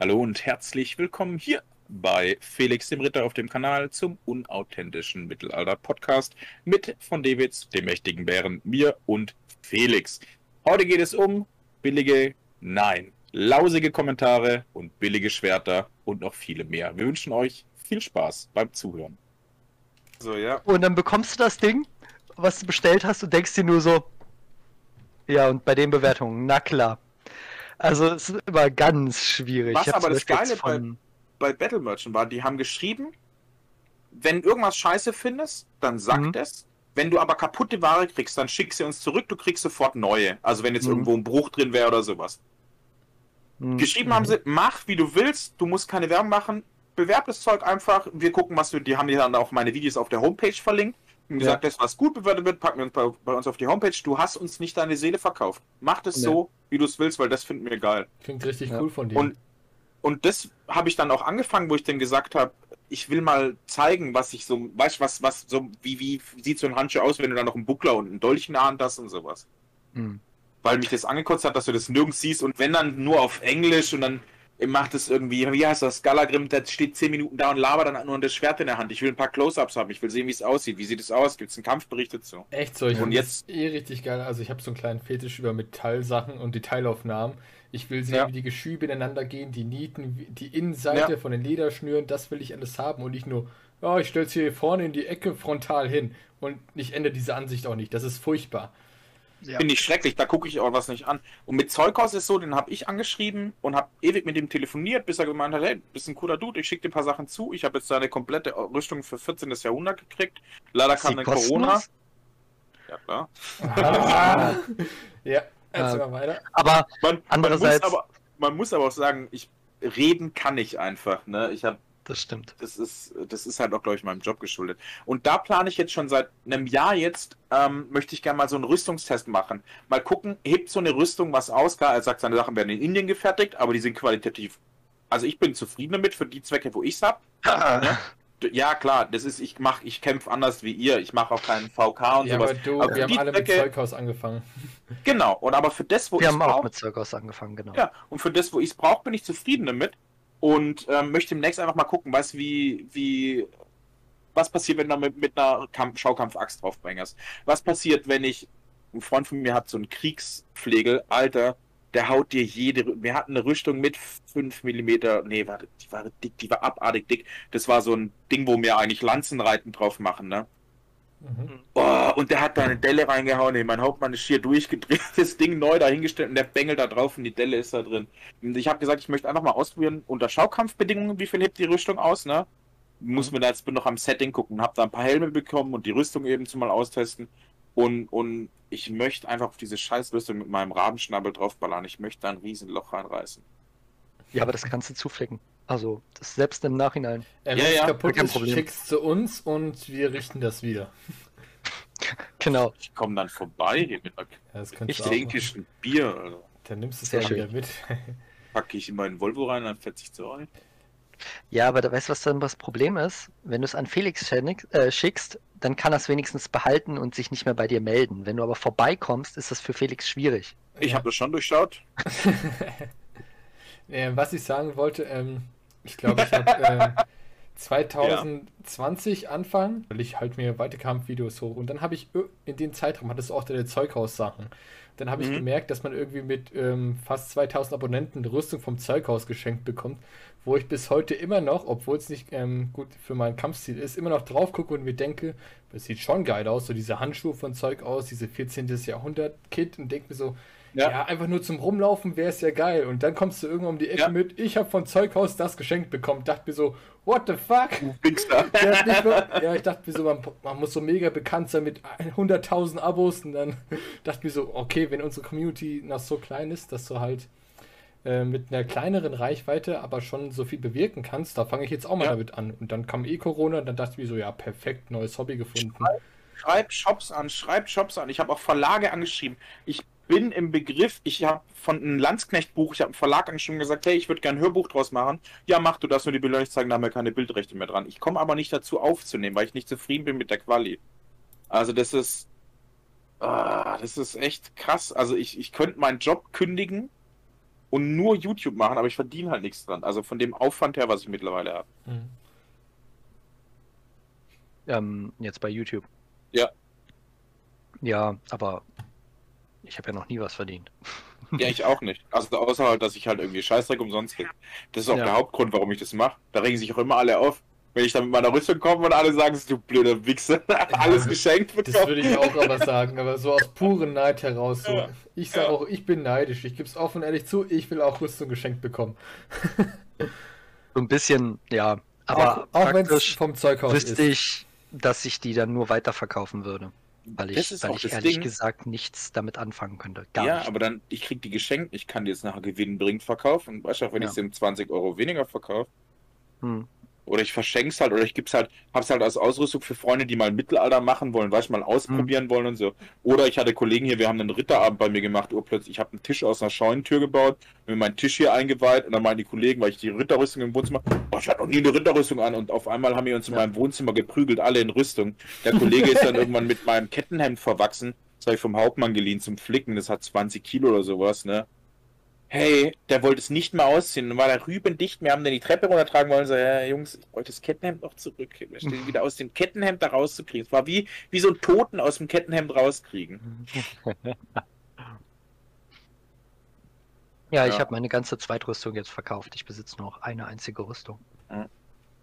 Hallo und herzlich willkommen hier bei Felix dem Ritter auf dem Kanal zum unauthentischen Mittelalter-Podcast mit von Davids, dem mächtigen Bären, mir und Felix. Heute geht es um billige, nein, lausige Kommentare und billige Schwerter und noch viele mehr. Wir wünschen euch viel Spaß beim Zuhören. So, ja. Und dann bekommst du das Ding, was du bestellt hast und denkst dir nur so, ja, und bei den Bewertungen, na klar. Also es ist immer ganz schwierig. Was aber das Geile jetzt bei Battle Merchant war, die haben geschrieben, wenn irgendwas scheiße findest, dann sag Mhm. das. Wenn du aber kaputte Ware kriegst, dann schick sie uns zurück, du kriegst sofort neue. Also wenn jetzt Mhm. irgendwo ein Bruch drin wäre oder sowas. Hm, Geschrieben haben sie, mach wie du willst, du musst keine Werbung machen, bewerb das Zeug einfach, wir gucken, was du, die haben dir dann auch meine Videos auf der Homepage verlinkt und gesagt, das, was gut bewertet wird, packen wir uns bei, bei uns auf die Homepage. Du hast uns nicht deine Seele verkauft. Mach das Nee. so, wie du es willst, weil das finden wir geil. Klingt richtig Ja. cool von dir. Und, und das habe ich dann auch angefangen, wo ich dann gesagt habe, ich will mal zeigen, was ich so, weißt du, was, was, so, wie, wie sieht so ein Handschuh aus, wenn du da noch einen Buckler und einen Dolch in der Hand hast und sowas. hm. Weil mich das angekotzt hat, dass du das nirgends siehst und wenn dann nur auf Englisch und dann macht es irgendwie, wie heißt das, Galagrim, der steht 10 Minuten da und labert dann nur das Schwert in der Hand. Ich will ein paar Close-Ups haben, ich will sehen, wie es aussieht. Wie sieht es aus? Gibt es einen Kampfbericht dazu? Echt so, ich Und jetzt- eh richtig geil. Also ich habe so einen kleinen Fetisch über Metallsachen und Detailaufnahmen. Ich will sehen, Ja. wie die Geschübe ineinander gehen, die Nieten, die Innenseite Ja. von den Lederschnüren, das will ich alles haben und nicht nur, ja, ich stell's hier vorne in die Ecke frontal hin und ich ändere diese Ansicht auch nicht. Das ist furchtbar. Ja. Finde ich schrecklich, da gucke ich auch was nicht an. Und mit Zeughaus ist so, den habe ich angeschrieben und habe ewig mit ihm telefoniert, bis er gemeint hat, hey, bist ein cooler Dude, ich schicke dir ein paar Sachen zu. Ich habe jetzt seine komplette Rüstung für 14. Jahrhundert gekriegt. Leider Ist kam dann Corona. Ja, klar. ja, erzähl Äh, mal weiter. Aber Man, Andererseits- Man muss, aber, man muss aber auch sagen, ich reden kann ich einfach. Ne? Ich habe das stimmt. das ist, das ist halt auch, glaube ich, meinem Job geschuldet. Und da plane ich jetzt schon seit einem Jahr jetzt, ähm, möchte ich gerne mal so einen Rüstungstest machen. Mal gucken, hebt so eine Rüstung was aus? Klar, er sagt, seine Sachen werden in Indien gefertigt, aber die sind qualitativ. Also ich bin zufrieden damit für die Zwecke, wo ich es habe. Ja, klar, das ist, ich mache, ich kämpfe anders wie ihr. Ich mache auch keinen VK und Ja, sowas. aber du, Aber wir haben alle mit Zwecke- Zeughaus angefangen. Genau, und aber für das, wo Wir ich haben auch brauche, mit Zeughaus angefangen, genau. ja, und für das, wo ich es brauche, bin ich zufrieden damit. Und ähm, möchte demnächst einfach mal gucken, weißt wie, wie, was passiert, wenn du mit, mit einer Kampf Schaukampf-Axt draufbringst. Was passiert, wenn ich, ein Freund von mir hat so einen Kriegspflegel, Alter, der haut dir jede, wir hatten eine Rüstung mit 5 mm, nee, warte, die war dick, die war abartig dick. Das war so ein Ding, wo wir eigentlich Lanzenreiten drauf machen, ne? Mhm. Oh, und der hat da eine Delle reingehauen, ey, mein Hauptmann ist schier durchgedreht, das Ding neu dahingestellt und der bengelt da drauf und die Delle ist da drin. Und ich habe gesagt, ich möchte einfach mal ausprobieren, unter Schaukampfbedingungen, wie viel hebt die Rüstung aus, ne? Muss mir da jetzt noch am Setting gucken, hab da ein paar Helme bekommen und die Rüstung eben zum mal austesten. Und, und ich möchte einfach auf diese scheiß Rüstung mit meinem Rabenschnabel draufballern. Ich möchte da ein Riesenloch reinreißen. Ja, aber das kannst du zuflicken. Also, das selbst im Nachhinein. Äh, Ja, ja, kaputt kein ist, Problem. schick's zu uns und wir richten das wieder. Genau. Ich komme dann vorbei mit einer Ja, ich ein Bier. Also, Dann nimmst du es ja schön. wieder mit. packe ich immer in den Volvo rein, dann fetze ich zu euch. Ja, aber da weißt du, was dann das Problem ist? Wenn du es an Felix äh, schickst, dann kann er es wenigstens behalten und sich nicht mehr bei dir melden. Wenn du aber vorbeikommst, ist das für Felix schwierig. Ich Ja. habe das schon durchschaut. äh, was ich sagen wollte, ähm, ich glaube, ich habe äh, 2020 Anfang, weil ich halt mir Weiterkampfvideos hoch und dann habe ich in dem Zeitraum, hattest du auch deine Zeughaus-Sachen. Dann habe ich Mhm. gemerkt, dass man irgendwie mit ähm, fast 2000 Abonnenten eine Rüstung vom Zeughaus geschenkt bekommt, wo ich bis heute immer noch, obwohl es nicht ähm, gut für meinen Kampfstil ist, immer noch drauf gucke und mir denke, das sieht schon geil aus, so diese Handschuhe von Zeughaus, diese 14. Jahrhundert-Kit und denke mir so, Ja. ja. einfach nur zum Rumlaufen wäre es ja geil. Und dann kommst du irgendwann um die Ecke Ja. mit, ich habe von Zeughaus das geschenkt bekommen. Dachte mir so, what the fuck? Mehr, ja, ich dachte mir so, man, man muss so mega bekannt sein mit 100.000 Abos. Und dann dachte mir so, okay, wenn unsere Community noch so klein ist, dass du halt äh, mit einer kleineren Reichweite aber schon so viel bewirken kannst, da fange ich jetzt auch mal Ja. damit an. Und dann kam eh Corona und dann dachte ich mir so, ja, perfekt, neues Hobby gefunden. Schreib Shops an, schreib Shops an. Ich habe auch Verlage angeschrieben. Ich bin im Begriff, ich habe von einem Landsknecht-Buch, ich habe einen Verlag angeschrieben gesagt, hey, ich würde gerne ein Hörbuch draus machen. Ja, mach du das, nur die Bilder nicht zeigen, da haben wir keine Bildrechte mehr dran. Ich komme aber nicht dazu aufzunehmen, weil ich nicht zufrieden bin mit der Quali. Also das ist, ah, das ist echt krass. Also ich, ich könnte meinen Job kündigen und nur YouTube machen, aber ich verdiene halt nichts dran. Also von dem Aufwand her, was ich mittlerweile habe. Hm. Ähm, jetzt bei YouTube. Ja. Ja, aber ich habe ja noch nie was verdient. Ja, ich auch nicht. Also außer halt, dass ich halt irgendwie Scheißdreck umsonst krieg. Das ist auch Ja. der Hauptgrund, warum ich das mache. Da regen sich auch immer alle auf. Wenn ich dann mit meiner Rüstung komme und alle sagen, du blöder Wichser, alles geschenkt Das bekommen. würde ich auch aber sagen, aber so aus purem Neid heraus. So. Ja. Ich sage Ja. auch, ich bin neidisch. Ich gebe es offen und ehrlich zu, ich will auch Rüstung geschenkt bekommen. So ein bisschen, ja. Aber auch auch wenn es vom Zeughaus wüsste ist. ich, dass ich die dann nur weiterverkaufen würde. Weil Das ich, ist weil auch ich ehrlich Ding. gesagt nichts damit anfangen könnte. Gar ja, nicht. aber dann, ich krieg die geschenkt, ich kann die jetzt nachher gewinnbringend verkaufen. Weißt du, auch wenn Ja. ich sie um 20 Euro weniger verkaufe. Hm. Oder ich verschenk's halt, oder ich gib's halt, hab's halt als Ausrüstung für Freunde, die mal Mittelalter machen wollen, weißt du, mal ausprobieren Mhm. wollen und so. Oder ich hatte Kollegen hier, wir haben einen Ritterabend bei mir gemacht, urplötzlich, ich habe einen Tisch aus einer Scheunentür gebaut, mir meinen Tisch hier eingeweiht und dann meinen die Kollegen, weil ich die Ritterrüstung im Wohnzimmer, oh, ich hatte noch nie eine Ritterrüstung an und auf einmal haben wir uns in Ja. meinem Wohnzimmer geprügelt, alle in Rüstung. Der Kollege ist dann irgendwann mit meinem Kettenhemd verwachsen, das habe ich vom Hauptmann geliehen zum Flicken, das hat 20 Kilo oder sowas, ne. Hey, der wollte es nicht mehr ausziehen. Dann war der rübendicht. Wir haben den die Treppe runtertragen wollen. So, ja, Jungs, ich wollte das Kettenhemd noch zurück. Stehen wieder aus dem Kettenhemd da rauszukriegen. Es war wie, wie so ein Toten aus dem Kettenhemd rauskriegen. Ja, ich Ja. habe meine ganze Zweitrüstung jetzt verkauft. Ich besitze nur noch eine einzige Rüstung. Ja.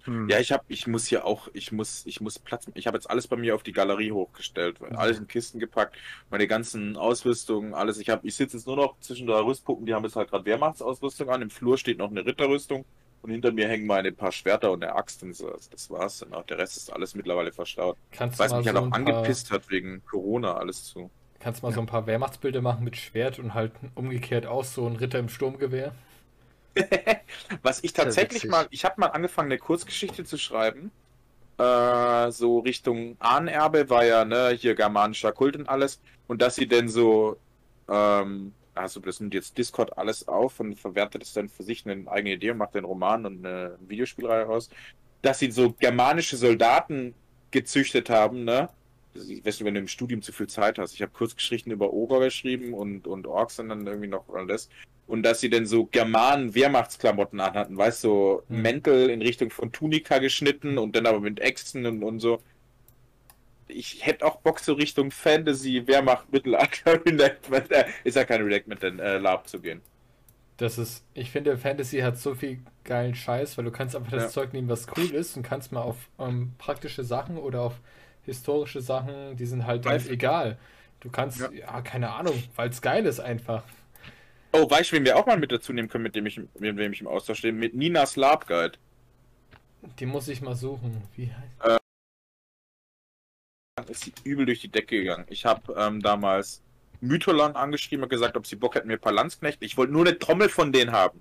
Hm. Ja, ich habe, ich muss hier auch, ich muss, ich muss Platz. Ich habe jetzt alles bei mir auf die Galerie hochgestellt, alles in Kisten gepackt, meine ganzen Ausrüstungen, alles. Ich habe, ich sitze jetzt nur noch zwischen der Rüstpuppen. Die haben jetzt halt gerade Wehrmachtsausrüstung an. Im Flur steht noch eine Ritterrüstung und hinter mir hängen meine paar Schwerter und eine Axt und so. Also Das war's dann auch. Der Rest ist alles mittlerweile verstaut. Kannst Weil es du mal mich so halt auch paar, angepisst hat wegen Corona alles zu. kannst mal so ein paar Wehrmachtsbilder machen mit Schwert und halt umgekehrt aus so ein Ritter im Sturmgewehr. Was ich tatsächlich mal, ich habe mal angefangen, eine Kurzgeschichte zu schreiben. Äh, so Richtung Ahnenerbe war ja, ne, hier germanischer Kult und alles. Und dass sie denn so, ähm, also das nimmt jetzt Discord alles auf und verwertet es dann für sich eine eigene Idee und macht den Roman und eine Videospielreihe raus. Dass sie so germanische Soldaten gezüchtet haben, ne? Ich weiß nicht, wenn du im Studium zu viel Zeit hast. Ich habe Kurzgeschichten über Oger geschrieben und, und Orks und dann irgendwie noch alles. Und dass sie denn so Germanen Wehrmachtsklamotten anhatten, weißt du, so Hm. Mäntel in Richtung von Tunika geschnitten und dann aber mit Äxten und, und so. Ich hätte auch Bock so Richtung Fantasy, Wehrmacht, Mittelalter, Reenactment, äh, ist ja kein Reenactment, denn äh, Lab zu gehen. Das ist, ich finde, Fantasy hat so viel geilen Scheiß, weil du kannst einfach das Ja. Zeug nehmen, was cool ist und kannst mal auf ähm, praktische Sachen oder auf historische Sachen, die sind halt dann egal. Du kannst, Ja. ja, keine Ahnung, weil es geil ist einfach. Oh, weißt du, wen wir auch mal mit dazu nehmen können, mit dem ich, mit wem ich im Austausch stehe? Mit Ninas Lab Guide. Die muss ich mal suchen. Wie heißt ist sie übel durch die Decke gegangen. Ich habe ähm, damals Mytholon angeschrieben und gesagt, ob sie Bock hätten, mir ein paar Landsknechte. Ich wollte nur eine Trommel von denen haben.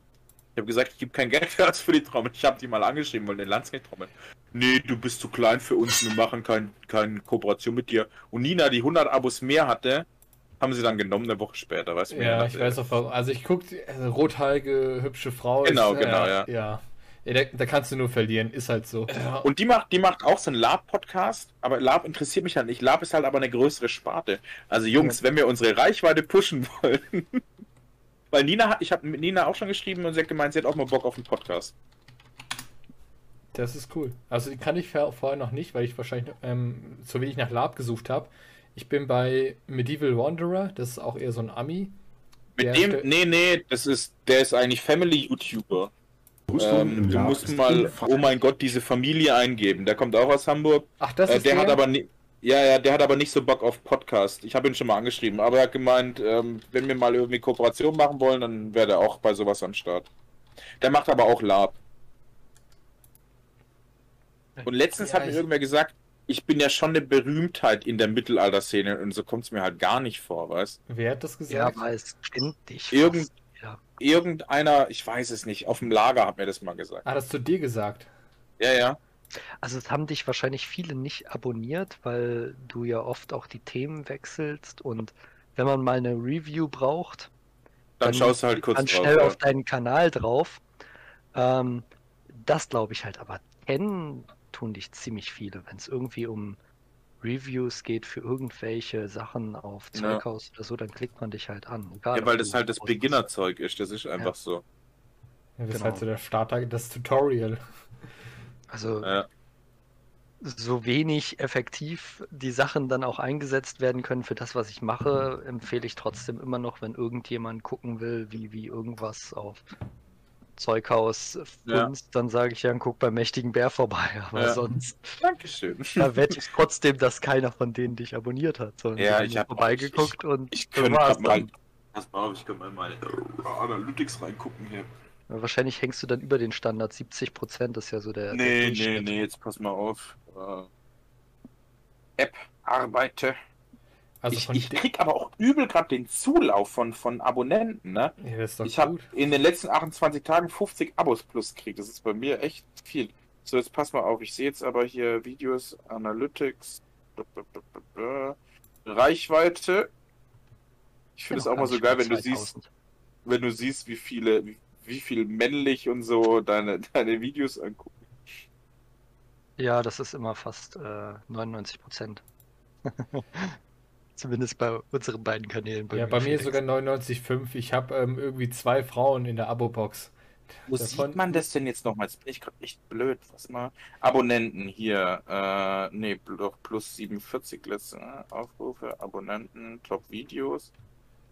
Ich habe gesagt, ich gebe kein Geld für die Trommel. Ich habe die mal angeschrieben, wollte eine Landsknecht-Trommel. Nee, du bist zu klein für uns, wir machen kein, keine Kooperation mit dir. Und Nina, die 100 Abos mehr hatte, haben sie dann genommen eine Woche später. Weißt du, Ja, ich weiß auch, warum. Also ich gucke, also rothaarige, hübsche Frau. Genau, ist, genau, äh, ja. Ja, ja da, da kannst du nur verlieren, ist halt so. Und die macht, die macht auch so einen Lab-Podcast, aber Lab interessiert mich halt nicht. Lab ist halt aber eine größere Sparte. Also Jungs, wenn wir unsere Reichweite pushen wollen. Weil Nina hat, ich habe mit Nina auch schon geschrieben und sie hat gemeint, sie hat auch mal Bock auf einen Podcast. Das ist cool. Also die kann ich vorher noch nicht, weil ich wahrscheinlich ähm, so wenig nach Lab gesucht habe. Ich bin bei Medieval Wanderer, das ist auch eher so ein Ami. Mit dem, nee, nee, das ist, der ist eigentlich Family-YouTuber. Ähm, du musst mal, oh mein Gott, diese Familie eingeben. Der kommt auch aus Hamburg. Ach, das Äh, ist der der? hat aber nie, ja, ja, der hat aber nicht so Bock auf Podcast. Ich habe ihn schon mal angeschrieben, aber er hat gemeint, ähm, wenn wir mal irgendwie Kooperation machen wollen, dann wäre der auch bei sowas am Start. Der macht aber auch Lab. Und letztens Ja, hat mir irgendwer gesagt, ich bin ja schon eine Berühmtheit in der Mittelalterszene und so kommt es mir halt gar nicht vor, weißt Wer hat das Ja, gesagt? aber es kennt dich. Irgend- jeder. Irgendeiner, ich weiß es nicht, auf dem Lager hat mir das mal gesagt. Hat das zu dir gesagt? Ja, ja. Also es haben dich wahrscheinlich viele nicht abonniert, weil du ja oft auch die Themen wechselst und wenn man mal eine Review braucht, Dann, Dann schaust du halt kurz dann drauf. schnell ja. auf deinen Kanal drauf. Ähm, das glaube ich halt, aber kennen tun dich ziemlich viele, wenn es irgendwie um Reviews geht für irgendwelche Sachen auf Ja. Zeughaus oder so, dann klickt man dich halt an. Egal, Ja, weil das halt das. Beginnerzeug ist. Das ist einfach so. Ja, das ist Genau. halt so der Starter, das Tutorial. Also Ja. so wenig effektiv die Sachen dann auch eingesetzt werden können für das, was ich mache, empfehle ich trotzdem immer noch, wenn irgendjemand gucken will, wie, wie irgendwas auf Zeughaus Ja. dann sage ich ja, guck beim mächtigen Bär vorbei. Aber Ja. sonst Dankeschön. da wette ich trotzdem, dass keiner von denen dich abonniert hat. Sondern Ja, ich nur hab- vorbeigeguckt und Ich das könnte mal. dann. Pass mal auf, ich kann mal in meine Analytics reingucken hier. Ja, Wahrscheinlich hängst du dann über den Standard. 70 Prozent ist ja so der. der Nee, nee, Durchschnitt. nee, jetzt pass mal auf. Äh, App, arbeite. Also ich ich krieg aber auch übel gerade den Zulauf von, von Abonnenten, ne? ja, das ist doch Ich habe in den letzten 28 Tagen 50 Abos plus gekriegt. Das ist bei mir echt viel. So, jetzt pass mal auf. Ich sehe jetzt aber hier Videos, Analytics, Reichweite. Ich finde es auch mal so geil, wenn du siehst, 2000. wenn du siehst, wie viele, wie, wie viel männlich und so deine, deine Videos angucken. Ja, das ist immer fast äh, 99 Prozent. Zumindest bei unseren beiden Kanälen. Ja, bei mir sogar 99,5. Ich habe ähm, irgendwie zwei Frauen in der Abo-Box. Wo Davon- sieht man das denn jetzt nochmal? Jetzt bin ich gerade echt blöd. Was mal? Abonnenten hier. Äh, nee, doch plus 47 letzte äh, Aufrufe. Abonnenten, Top-Videos.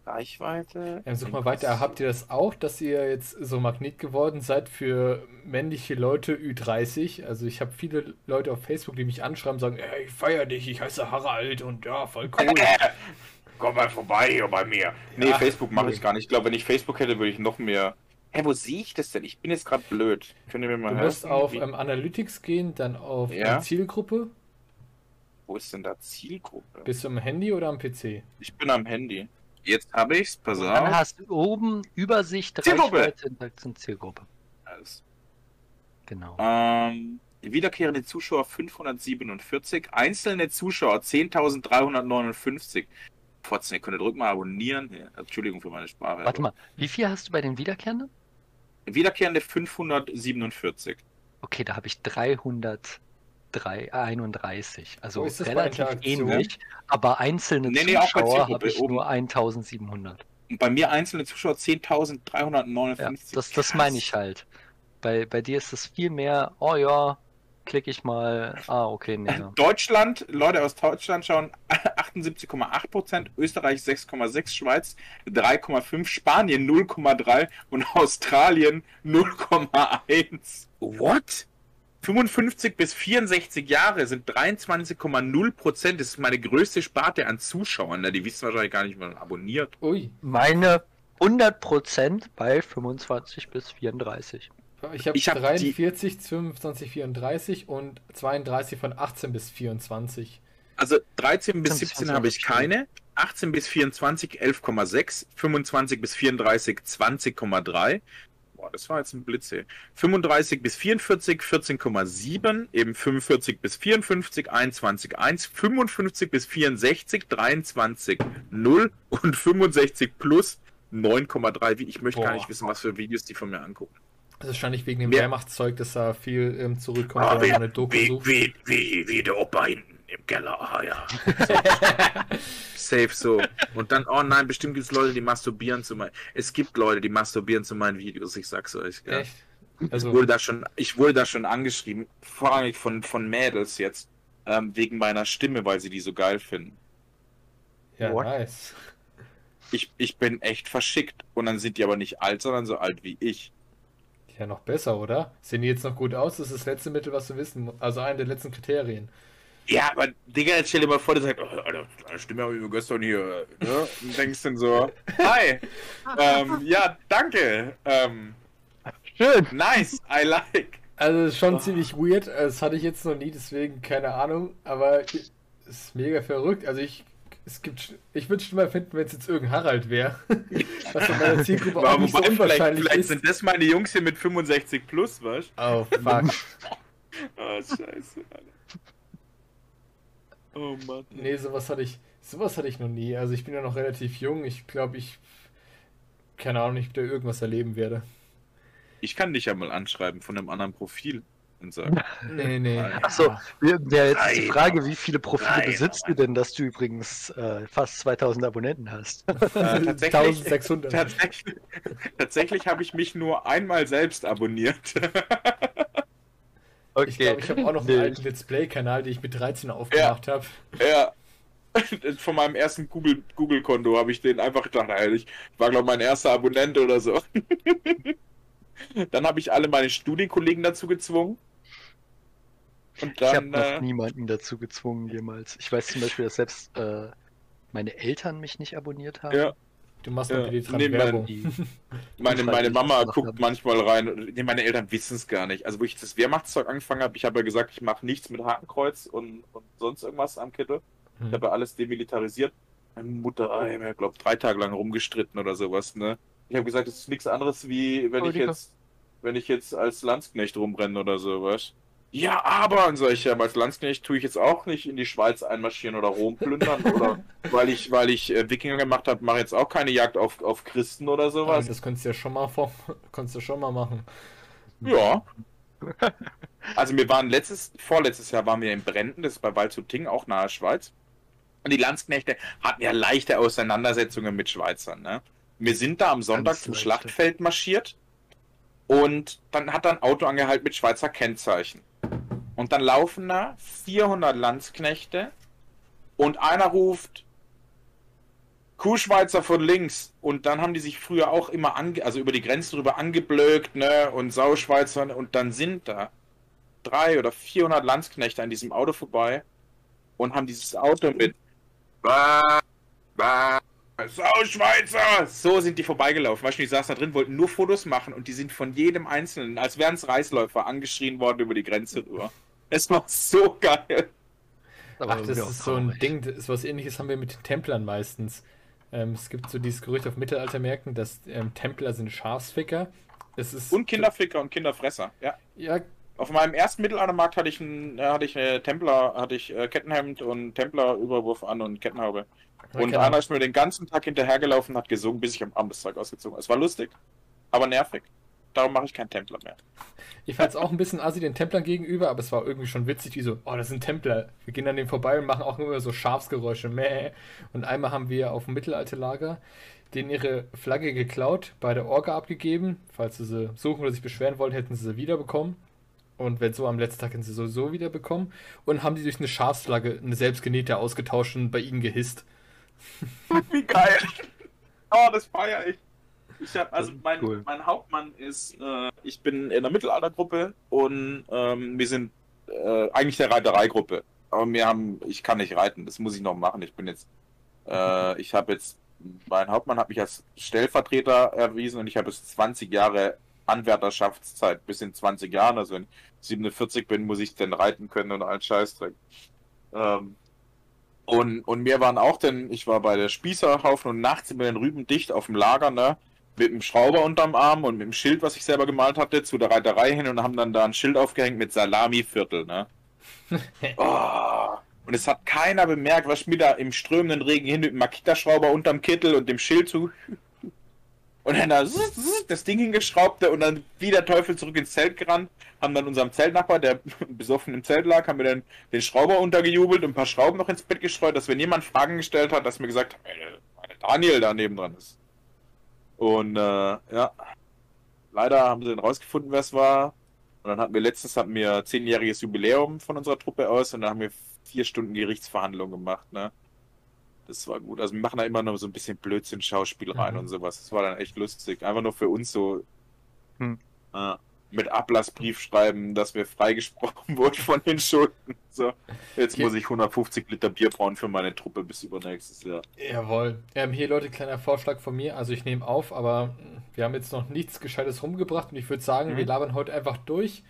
Reichweite. Ähm, such mal weiter. Habt ihr das auch, dass ihr jetzt so Magnet geworden seid für männliche Leute Ü30? Also ich habe viele Leute auf Facebook, die mich anschreiben, sagen, ey, ich feier dich, ich heiße Harald und ja, voll cool. Komm mal vorbei hier bei mir. Nee, Ja, Facebook mache ich gar nicht. Ich glaube, wenn ich Facebook hätte, würde ich noch mehr. Hä, wo sehe ich das denn? Ich bin jetzt gerade blöd. Könnt ihr mir mal Du musst helfen? auf Wie- ähm, Analytics gehen, dann auf Ja. Zielgruppe. Wo ist denn da Zielgruppe? Bist du am Handy oder am PC? Ich bin am Handy. Jetzt habe ich's. Pass Und dann auf. hast du oben Übersicht, Zielgruppe. Reichweite, Interaktion, Zielgruppe. Alles. Genau. Ähm, wiederkehrende Zuschauer 547, einzelne Zuschauer 10.359. Fotzen, ihr könnt drück mal abonnieren. Ja, Entschuldigung für meine Sprache. Warte mal, wie viel hast du bei den Wiederkehrenden? Wiederkehrende 547. Okay, da habe ich 331. Also bei relativ Interaktion? ähnlich, aber einzelne Nee, nee, Zuschauer habe ich oben. nur 1700. Und bei mir einzelne Zuschauer 10.359. Ja, das, das meine ich halt. Bei, bei dir ist es viel mehr, oh ja, klicke ich mal, ah, okay, nee. ja. Deutschland, Leute aus Deutschland schauen 78,8%, Österreich 6,6%, Schweiz 3,5%, Spanien 0,3% und Australien 0,1%. What? 55 bis 64 Jahre sind 23,0%. Das ist meine größte Sparte an Zuschauern. Ne? Die wissen wahrscheinlich gar nicht, wie man abonniert. Ui, Meine 100% bei 25 bis 34. ich habe Ich hab die- 43, 25, 34 und 32 von 18 bis 24. Also 13 bis 17 17 habe ich keine. 18 bis 24 11,6. 25 bis 34 20,3. Boah, das war jetzt ein Blitze. 35 bis 44 14,7. Eben 45 bis 54 21,1. 55 bis 64 23 0 und 65 plus 9,3. Wie- Ich möchte gar Boah. nicht wissen, was für Videos die von mir angucken. Das ist wahrscheinlich wegen dem Wehrmachtszeug, dass da viel ähm, zurückkommt, Ah, wenn man eine Doku wie, sucht. wie, wie, wie der Opa hinten im Keller. Ah ja. Safe so. Und dann, oh nein, bestimmt gibt es Leute, die masturbieren zu meinen. Es gibt Leute, die masturbieren zu meinen Videos, ich sag's euch. Ja. Echt? Ich, Also, wurde da schon, ich wurde da schon angeschrieben, vor allem von, von Mädels jetzt, ähm, wegen meiner Stimme, weil sie die so geil finden. ja, What? nice. Ich, ich bin echt verschickt. Und dann sind die aber nicht alt, sondern so alt wie ich. Ja, noch besser, oder? Sehen die jetzt noch gut aus? Das ist das letzte Mittel, was du wissen musst. Also eine der letzten Kriterien. Ja, aber Digga, jetzt stell dir mal vor, der sagt, oh, Alter, Stimme habe ich mir gestern hier, ne? Und denkst dann so, hi, ähm, ja, danke, ähm, Schön. nice, I like. Also ist schon Oh. ziemlich weird. Das hatte ich jetzt noch nie, deswegen keine Ahnung. Aber es ist mega verrückt. Also ich, es gibt, ich würde schon mal finden, wenn es jetzt irgendein Harald wäre. Was in meiner Zielgruppe auch nicht so wobei, vielleicht, unwahrscheinlich vielleicht ist. sind das meine Jungs hier mit 65 plus, was? Oh fuck. Oh, scheiße, Alter. Oh Mann. Nee, sowas hatte ich, sowas hatte ich noch nie. Also ich bin ja noch relativ jung. Ich glaube, ich, keine Ahnung, ich da irgendwas erleben werde. Ich kann dich ja mal anschreiben von einem anderen Profil. und sagen. Nee, nee. Achso, wäre jetzt die Reiner. Frage, wie viele Profile Reiner. besitzt du denn, dass du übrigens äh, fast 2000 Abonnenten hast? Äh, tatsächlich 1600. tatsächlich, tatsächlich habe ich mich nur einmal selbst abonniert. Ich glaube, ich habe auch noch einen Nee. alten Let's Play-Kanal, den ich mit 13 aufgemacht habe. ja. Von meinem ersten Google- Google-Konto habe ich den einfach gedacht, ich war, glaube ich, mein erster Abonnent oder so. Dann habe ich alle meine Studienkollegen dazu gezwungen. Und ich habe dann. noch Äh, niemanden dazu gezwungen jemals. Ich weiß zum Beispiel, dass selbst äh, meine Eltern mich nicht abonniert haben. ja, Du machst Ja. die Nee, mein- Werbung. Meine, meine Mama guckt manchmal rein. Nee, meine Eltern wissen es gar nicht. Also, wo ich das Wehrmachtszeug angefangen habe, ich habe ja gesagt, ich mache nichts mit Hakenkreuz und, und sonst irgendwas am Kittel. Ich Hm. habe ja alles demilitarisiert. Meine Mutter, ah, ich habe, glaube drei Tage lang rumgestritten oder sowas, ne? Ich habe gesagt, das ist nichts anderes wie, wenn Oh, ich jetzt, wenn ich jetzt als Landsknecht rumrenne oder sowas. Ja, aber, und solche, aber als Landsknecht tue ich jetzt auch nicht in die Schweiz einmarschieren oder Rom plündern oder weil ich, weil ich äh, Wikinger gemacht habe, mache jetzt auch keine Jagd auf, auf Christen oder sowas. das könntest du ja schon mal vor, konntest du schon mal machen. Ja. Also wir waren letztes, vorletztes Jahr waren wir in Brenden, das ist bei Waldshutting, auch nahe Schweiz. Und die Landsknechte hatten ja leichte Auseinandersetzungen mit Schweizern. Ne? Wir sind da am Sonntag zum. Schlachtfeld marschiert und dann hat da ein Auto angehalten mit Schweizer Kennzeichen. Und dann laufen da 400 Landsknechte und einer ruft Kuhschweizer von links. Und dann haben die sich früher auch immer ange also über die Grenze drüber angeblökt, ne? Und Sauschweizer. Und dann sind da drei oder 400 Landsknechte an diesem Auto vorbei und haben dieses Auto mit Bah, bah, Sauschweizer! So sind die vorbeigelaufen. Weißt du, die saßen da drin, wollten nur Fotos machen und die sind von jedem Einzelnen, als wären es Reisläufer, angeschrien worden über die Grenze rüber. Es war so geil. aber Ach, das ist so ein. Ding, das ist was ähnliches haben wir mit den Templern meistens. Ähm, es gibt so dieses Gerücht auf Mittelaltermärkten, dass ähm, Templer sind Schafsficker. Es ist Und Kinderficker und Kinderfresser. Ja. Ja, Auf meinem ersten Mittelaltermarkt hatte ich einen, äh, hatte ich eine Templer, hatte ich äh, Kettenhemd und Templer-Überwurf an und Kettenhaube. Und genau. einer ist mir den ganzen Tag hinterhergelaufen und hat gesungen, bis ich am Abend das Zeug ausgezogen habe. Es war lustig, aber nervig. Darum mache ich keinen Templer mehr. Ich fand es auch ein bisschen assi den Templern gegenüber, aber es war irgendwie schon witzig, wie so, oh, das sind Templer. Wir gehen an denen vorbei und machen auch immer so Schafsgeräusche. Mäh. Und einmal haben wir auf dem Mittelalterlager denen ihre Flagge geklaut, bei der Orga abgegeben. Falls sie sie suchen oder sich beschweren wollen, hätten sie sie wiederbekommen. Und wenn so am letzten Tag hätten sie sowieso wiederbekommen. Und haben die durch eine Schafsflagge, eine selbstgenähte, ausgetauscht und bei ihnen gehisst. Wie geil! Oh, das feiere ich. Ich hab, also mein, cool. mein Hauptmann ist, äh, ich bin in der Mittelaltergruppe und ähm, wir sind äh, eigentlich der Reitereigruppe. Aber wir haben, ich kann nicht reiten, das muss ich noch machen. Ich bin jetzt, äh, ich habe jetzt, mein Hauptmann hat mich als Stellvertreter erwiesen und ich habe jetzt 20 Jahre Anwärterschaftszeit, bis in 20 Jahren, also wenn ich 47 bin, muss ich dann reiten können und allen Scheißdreck. Ähm, und, und wir waren auch denn, ich war bei der Spießerhaufen und nachts wir den Rüben dicht auf dem Lager, ne? Mit dem Schrauber unterm Arm und mit dem Schild, was ich selber gemalt hatte, zu der Reiterei hin und haben dann da ein Schild aufgehängt mit Salami-Viertel, ne? oh. Und es hat keiner bemerkt, was ich mir da im strömenden Regen hin mit dem Makita-Schrauber unterm Kittel und dem Schild zu. Und dann da das Ding hingeschraubt und dann wie der Teufel zurück ins Zelt gerannt, haben dann unserem Zeltnachbar, der besoffen im Zelt lag, haben wir dann den Schrauber untergejubelt und ein paar Schrauben noch ins Bett gestreut, dass wenn jemand Fragen gestellt hat, dass mir gesagt hat, "Ey, weil Daniel da neben dran ist. Und äh, ja, leider haben sie dann rausgefunden, wer es war. Und dann hatten wir letztens hatten wir zehnjähriges Jubiläum von unserer Truppe aus und dann haben wir vier Stunden Gerichtsverhandlungen gemacht, ne? Das war gut. Also wir machen da immer noch so ein bisschen Blödsinn, Schauspiel rein Mhm. und sowas. Das war dann echt lustig. Einfach nur für uns so Hm. äh, mit Ablassbrief schreiben, dass wir freigesprochen wurden von den Schulden. So, jetzt muss ich 150 Liter Bier brauen für meine Truppe bis übernächstes Jahr. Jawohl. Ähm, hier, Leute, kleiner Vorschlag von mir. Also ich nehme auf, aber mh, wir haben jetzt noch nichts Gescheites rumgebracht und ich würde sagen, Mhm. wir labern heute einfach durch,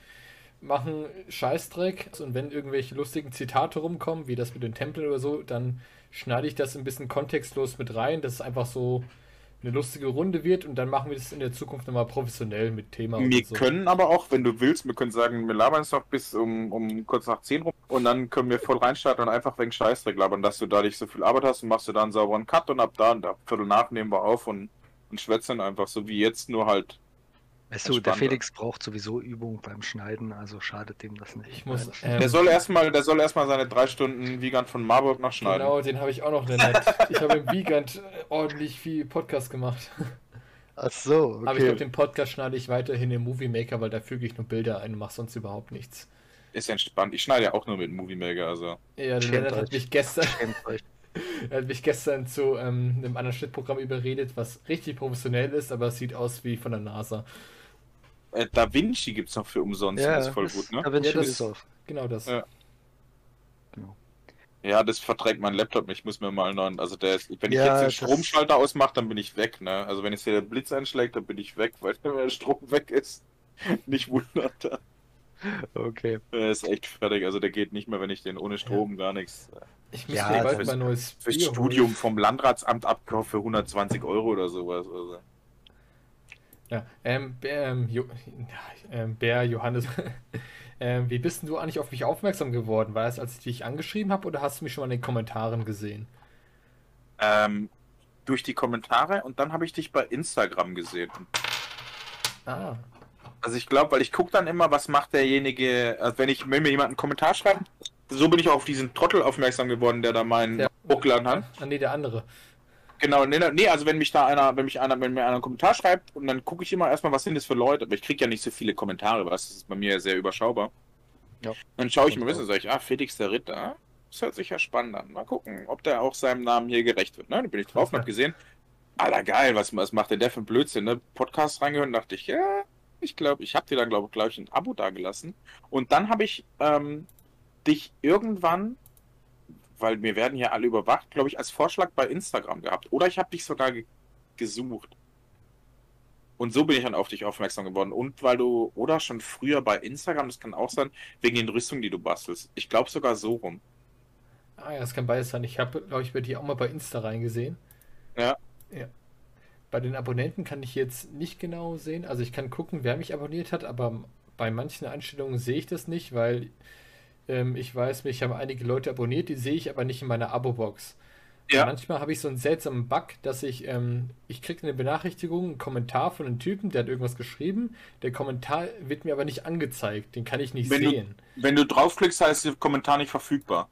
machen Scheißdreck und wenn irgendwelche lustigen Zitate rumkommen, wie das mit den Tempeln oder so, dann schneide ich das ein bisschen kontextlos mit rein, dass es einfach so eine lustige Runde wird und dann machen wir das in der Zukunft nochmal professionell mit Thema Wir und so. können aber auch, wenn du willst, wir können sagen, wir labern es noch bis um, um kurz nach 10 rum und dann können wir voll reinstarten und einfach wegen Scheißdreck labern, dass du da nicht so viel Arbeit hast und machst du da einen sauberen Cut und ab da und ab Viertel nach nehmen wir auf und, und schwätzen einfach so wie jetzt, nur halt Weißt du, der. Felix braucht sowieso Übung beim Schneiden, also schadet dem das nicht. Ich muss. Nein. Ähm, Der soll erstmal, der soll erstmal seine drei Stunden Wiegand von Marburg nachschneiden. genau, den habe ich auch noch nett. Ich habe im Wiegand äh, ordentlich viel Podcast gemacht. Ach so, Aber ich glaube, den Podcast schneide ich weiterhin im Movie Maker, weil da füge ich nur Bilder ein und mache sonst überhaupt nichts. Ist entspannt. Ich schneide ja auch nur mit Movie Maker, also. Ja, der Lennart hat mich gestern, er hat mich gestern zu ähm, einem anderen Schnittprogramm überredet, was richtig professionell ist, aber es sieht aus wie von der NASA. Äh, Da Vinci gibt's noch für umsonst. das ist voll gut, ne? Da bin Ja, ich das- das auf. Genau das. Ja. Ja, das verträgt mein Laptop nicht. Ich muss mir mal einen neuen. Also der ist, wenn ich Ja, jetzt den das- Stromschalter ausmache, dann bin ich weg, ne? Also wenn jetzt hier der Blitz einschlägt, dann bin ich weg, weil wenn der Strom weg ist. Nicht wundert. Okay. Der ist echt fertig. Also der geht nicht mehr, wenn ich den ohne Strom gar nichts. Ich muss Ja, mir bald fürs- mal ein neues. Studium vom Landratsamt abkaufe für 120 Euro oder sowas. Also. Ja, ähm, Bär, ähm, jo ähm, Bär Johannes, ähm, wie bist denn du eigentlich auf mich aufmerksam geworden? War das, als ich dich angeschrieben habe oder hast du mich schon mal in den Kommentaren gesehen? Ähm, durch die Kommentare und dann habe ich dich bei Instagram gesehen. Ah, Also ich glaube, weil ich gucke dann immer, was macht derjenige, also wenn ich wenn mir jemand einen Kommentar schreibt, so bin ich auch auf diesen Trottel aufmerksam geworden, der da meinen hochgeladen hat. ah nee, der andere. Genau, nee, nee, also wenn mich da einer, wenn mich einer, wenn mir einer einen Kommentar schreibt und dann gucke ich immer erstmal, was sind das für Leute, aber ich kriege ja nicht so viele Kommentare, was ist bei mir sehr überschaubar. Ja. Dann schaue ich mir, Und was sage ich, ah, Felix der Ritter, das hört sich ja spannend an. Mal gucken, ob der auch seinem Namen hier gerecht wird. Ne? Dann bin ich drauf und hab gesehen, Alter geil, was, was macht denn der für ein Blödsinn, ne? Podcast reingehört und dachte ich, ja, ich glaube, ich habe dir dann, glaube glaub ich, ein Abo dagelassen. Und dann habe ich ähm, dich irgendwann, weil wir werden hier alle überwacht, glaube ich, als Vorschlag bei Instagram gehabt. Oder ich habe dich sogar ge gesucht. Und so bin ich dann auf dich aufmerksam geworden. Und weil du, oder schon früher bei Instagram, das kann auch sein, wegen den Rüstungen, die du bastelst. Ich glaube sogar so rum. Ah ja, das kann beides sein. Ich habe, glaube ich, bei dir auch mal bei Insta reingesehen. Ja. Ja. Bei den Abonnenten kann ich jetzt nicht genau sehen. Also ich kann gucken, wer mich abonniert hat, aber bei manchen Einstellungen sehe ich das nicht, weil ähm, ich weiß, mich haben einige Leute abonniert, die sehe ich aber nicht in meiner Abo-Box. Ja. Manchmal habe ich so einen seltsamen Bug, dass ich, ähm, ich kriege eine Benachrichtigung, einen Kommentar von einem Typen, der hat irgendwas geschrieben. Der Kommentar wird mir aber nicht angezeigt. Den kann ich nicht Wenn du- sehen. Wenn du draufklickst, heißt der Kommentar nicht verfügbar.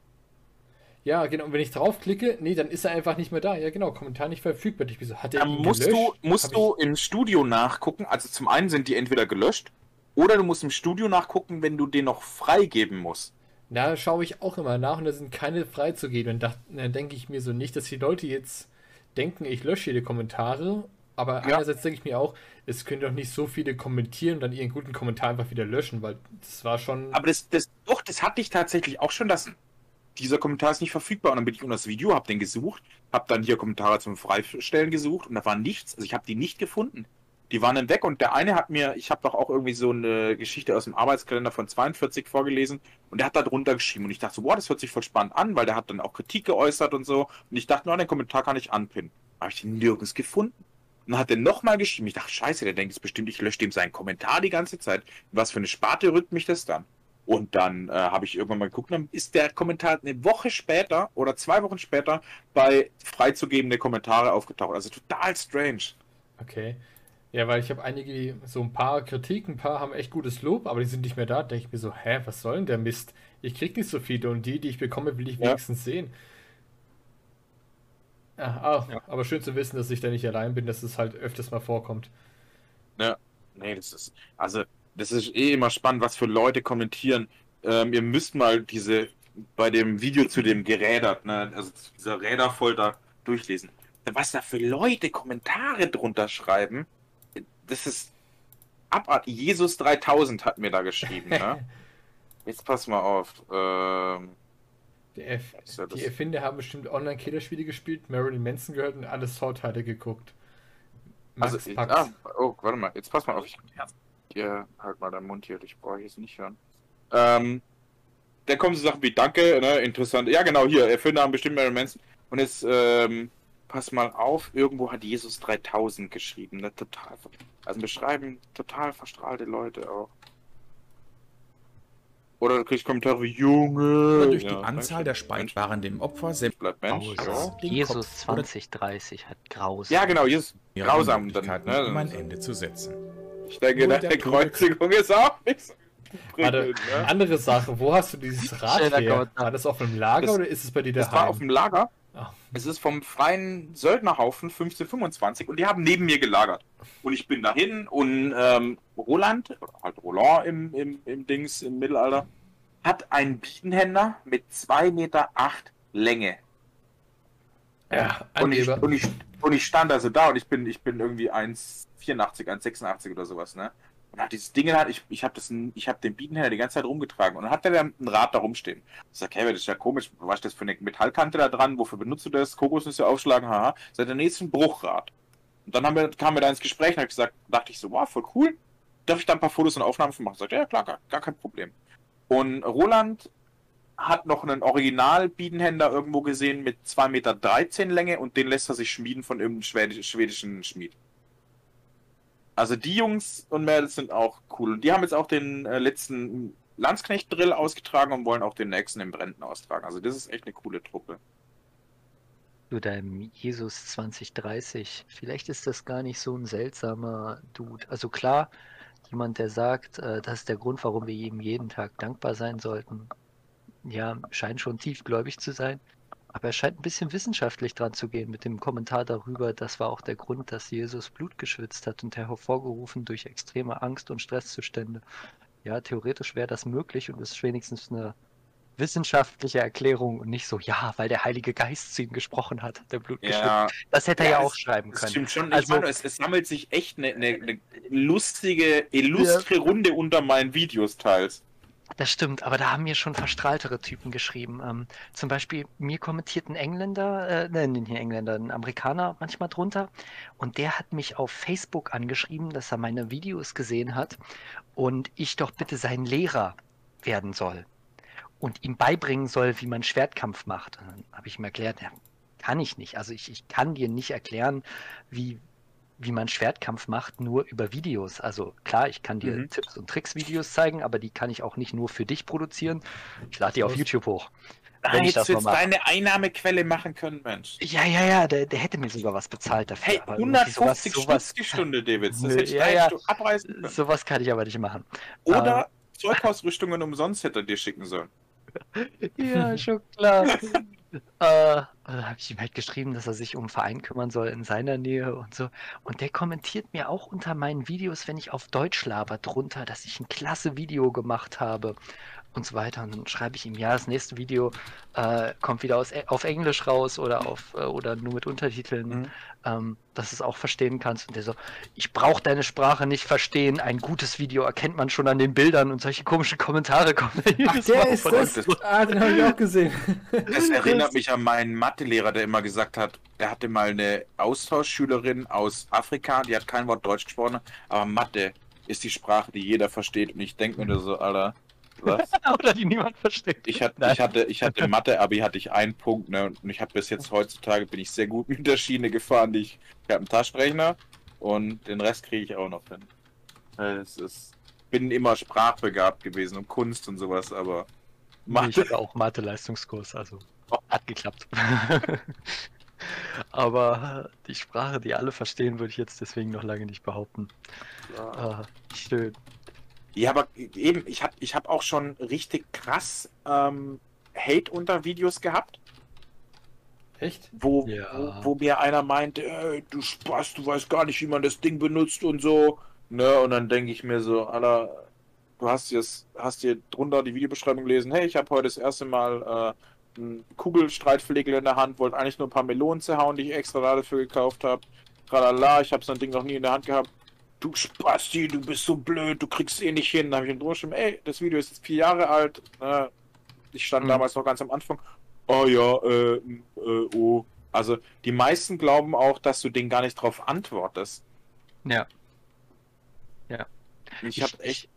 Ja, genau. Und wenn ich draufklicke, nee, dann ist er einfach nicht mehr da. Ja, genau. Kommentar nicht verfügbar. Ich bin so, hat er Dann musst gelöscht? du, musst Hab du im Studio nachgucken. Also zum einen sind die entweder gelöscht oder du musst im Studio nachgucken, wenn du den noch freigeben musst. Da schaue ich auch immer nach und da sind keine freizugeben. Und da, dann denke ich mir so nicht, dass die Leute jetzt denken, ich lösche jede Kommentare. Aber Ja. einerseits denke ich mir auch, es können doch nicht so viele kommentieren und dann ihren guten Kommentar einfach wieder löschen, weil das war schon. Aber das, das, doch, das hatte ich tatsächlich auch schon, dass dieser Kommentar ist nicht verfügbar. Und dann bin ich unter das Video, habe den gesucht, habe dann hier Kommentare zum Freistellen gesucht und da war nichts. Also ich habe die nicht gefunden. Die waren dann weg und der eine hat mir, ich habe doch auch irgendwie so eine Geschichte aus dem Arbeitskalender von 42 vorgelesen und der hat da drunter geschrieben und ich dachte so, boah, das hört sich voll spannend an, weil der hat dann auch Kritik geäußert und so und ich dachte, no, den Kommentar kann ich anpinnen. Habe ich den nirgends gefunden. Und dann hat er nochmal geschrieben. Ich dachte, scheiße, der denkt jetzt bestimmt, ich lösche dem seinen Kommentar die ganze Zeit. Was für eine Sparte rückt mich das dann? Und dann äh, habe ich irgendwann mal geguckt, dann ist der Kommentar eine Woche später oder zwei Wochen später bei freizugebende Kommentare aufgetaucht. Also total strange. Okay. Ja, weil ich habe einige, so ein paar Kritiken, ein paar haben echt gutes Lob, aber die sind nicht mehr da. Denke ich mir so, hä, was soll denn der Mist? Ich krieg nicht so viele und die, die ich bekomme, will ich Ja. wenigstens sehen. Ja, ah, Ja. aber schön zu wissen, dass ich da nicht allein bin, dass es halt öfters mal vorkommt. Nee, das ist, also, das ist eh immer spannend, was für Leute kommentieren. Ähm, ihr müsst mal diese, bei dem Video zu dem Gerädert, ne, also zu dieser Räderfolter durchlesen. Was da für Leute Kommentare drunter schreiben, das ist abartig. Jesus 3000 hat mir da geschrieben, ne? Jetzt pass mal auf. Ähm, Der Erf ja die Erfinder haben bestimmt Online-Killerspiele gespielt, Marilyn Manson gehört und alle Saw-Teile geguckt. Max Also, ich, ah, oh, warte mal, jetzt pass mal auf. Ich, ja, halt mal deinen Mund hier, ich brauche jetzt nicht hören. Ähm, da kommen so Sachen wie Danke, ne, interessant. Ja, genau, hier, Erfinder haben bestimmt Marilyn Manson. Und jetzt, ähm, pass mal auf, irgendwo hat Jesus 3000 geschrieben, ne, total, also beschreiben total verstrahlte Leute auch. Oder du kriegst Kommentare wie Junge. Durch die Ja, Anzahl der Mensch, Speiswaren dem Opfer selbst Bleibt Mensch, ja. Jesus, Den Jesus Kopf oder- 2030 hat grausam. Ja, genau, Jesus. Grausam dann, ne? um ein Ende zu setzen. Ich denke, deine der Kreuzigung ist auch nicht so Warte, ne? andere Sache, wo hast du dieses Rad her? War das auf einem Lager Das- oder ist es bei dir Das daheim? war auf dem Lager. Ah. Es ist vom freien Söldnerhaufen 1525 und die haben neben mir gelagert. Und ich bin dahin und ähm, Roland, halt Roland im, im, im Dings im Mittelalter, hat einen Biedenhänder mit 2,8 Meter acht Länge. Ja, Und ich, und, ich, und ich stand also da und ich bin, ich bin irgendwie 1,84, 1,86 oder sowas, ne? Und hat dieses Ding halt, ich, ich habe hab den Biedenhänder die ganze Zeit rumgetragen und dann hat der dann ein Rad da rumstehen. Ich sag, hey, das ist ja komisch, was ist das für eine Metallkante da dran? Wofür benutzt du das? Kokosnüsse aufschlagen, haha. Seit der nächsten Bruchrad. Und dann haben wir, kamen wir da ins Gespräch und ich gesagt, dachte ich so, wow, voll cool. Darf ich da ein paar Fotos und Aufnahmen von machen? Sagt, er, ja klar, gar, gar kein Problem. Und Roland hat noch einen Original-Biedenhänder irgendwo gesehen mit 2,13 Meter Länge und den lässt er sich schmieden von irgendeinem schwedisch, schwedischen Schmied. Also die Jungs und Mädels sind auch cool. Und die haben jetzt auch den äh, letzten Landsknecht-Drill ausgetragen und wollen auch den nächsten im Brenten austragen. Also das ist echt eine coole Truppe. Zu deinem Jesus 2030. Vielleicht ist das gar nicht so ein seltsamer Dude. Also klar, jemand, der sagt, äh, das ist der Grund, warum wir ihm jeden Tag dankbar sein sollten. Ja, scheint schon tiefgläubig zu sein. Aber er scheint ein bisschen wissenschaftlich dran zu gehen mit dem Kommentar darüber, das war auch der Grund, dass Jesus Blut geschwitzt hat und hervorgerufen durch extreme Angst und Stresszustände. Ja, theoretisch wäre das möglich und es ist wenigstens eine wissenschaftliche Erklärung und nicht so, ja, weil der Heilige Geist zu ihm gesprochen hat, hat der Blut geschwitzt. Ja, Das hätte er ja Ja, auch schreiben das können. stimmt schon. Also- meine, es, es sammelt sich echt eine, eine, eine lustige, illustre Runde unter meinen Videos teils. Das stimmt, aber da haben mir schon verstrahltere Typen geschrieben. Ähm, zum Beispiel, mir kommentiert ein Engländer, äh, nein, nicht ein Engländer, ein Amerikaner manchmal drunter. Und der hat mich auf Facebook angeschrieben, dass er meine Videos gesehen hat und ich doch bitte sein Lehrer werden soll und ihm beibringen soll, wie man Schwertkampf macht. Und dann habe ich ihm erklärt, ja, kann ich nicht. Also ich, ich kann dir nicht erklären, wie, wie man Schwertkampf macht, nur über Videos. Also klar, ich kann dir Mhm. Tipps und Tricks-Videos zeigen, aber die kann ich auch nicht nur für dich produzieren. Ich lade die auf? YouTube hoch. Ah, Wenn ich jetzt das du mache. deine Einnahmequelle machen können, Mensch. Ja, ja, ja, der, der hätte mir sogar was bezahlt dafür. Hey, aber irgendwie 150 sowas, die Stunde, David. Das Nö, hätte ich ja, ja. Stück abreißen können. sowas kann ich aber nicht machen. Oder Zeugausrüstungen umsonst hätte er dir schicken sollen. Ja, schon klar. äh, da habe ich ihm halt geschrieben, dass er sich um einen Verein kümmern soll in seiner Nähe und so. Und der kommentiert mir auch unter meinen Videos, wenn ich auf Deutsch laber, drunter, dass ich ein klasse Video gemacht habe und so weiter. Und dann schreibe ich ihm, ja, das nächste Video äh, kommt wieder aus, auf Englisch raus oder auf äh, oder nur mit Untertiteln, Mhm. ähm, dass du es auch verstehen kannst. Und der so, ich brauche deine Sprache nicht verstehen. Ein gutes Video erkennt man schon an den Bildern und solche komischen Kommentare kommen. Ach, der ist das. Ah, den habe ich auch gesehen. Das erinnert mich an meinen Mathelehrer, der immer gesagt hat, der hatte mal eine Austauschschülerin aus Afrika, die hat kein Wort Deutsch gesprochen, aber Mathe ist die Sprache, die jeder versteht. Und ich denke mir nur so, Alter, was? Oder die niemand versteht. Ich hatte, Nein. ich hatte, ich hatte Mathe-Abi, hatte ich einen Punkt, ne? Und ich habe bis jetzt heutzutage bin ich sehr gut mit der Schiene gefahren. Die ich ich habe einen Taschenrechner und den Rest kriege ich auch noch hin. Es ist, bin immer sprachbegabt gewesen und Kunst und sowas, aber Ich Mathe. hatte auch Mathe-Leistungskurs, also hat geklappt. Aber äh, die Sprache, die alle verstehen, würde ich jetzt deswegen noch lange nicht behaupten. Äh, schön. Ja, aber eben, ich habe ich hab auch schon richtig krass ähm, Hate unter Videos gehabt, Echt? wo, Ja. wo, wo mir einer meinte, ey, du Spaß, du weißt gar nicht, wie man das Ding benutzt und so. Ne, und dann denke ich mir so, Alter, du hast jetzt, hast dir drunter die Videobeschreibung gelesen, hey, ich habe heute das erste Mal äh, einen Kugelstreitflegel in der Hand, wollte eigentlich nur ein paar Melonen zerhauen, die ich extra dafür gekauft habe. Tralala, ich habe so ein Ding noch nie in der Hand gehabt. Du Spasti, du bist so blöd, du kriegst eh nicht hin. Da habe ich ihm drüber geschrieben, ey, das Video ist jetzt vier Jahre alt. Ne? Ich stand Mhm. damals noch ganz am Anfang. Oh ja, äh, äh, oh. Also die meisten glauben auch, dass du denen gar nicht drauf antwortest. Ja. Ich Ich- habe echt.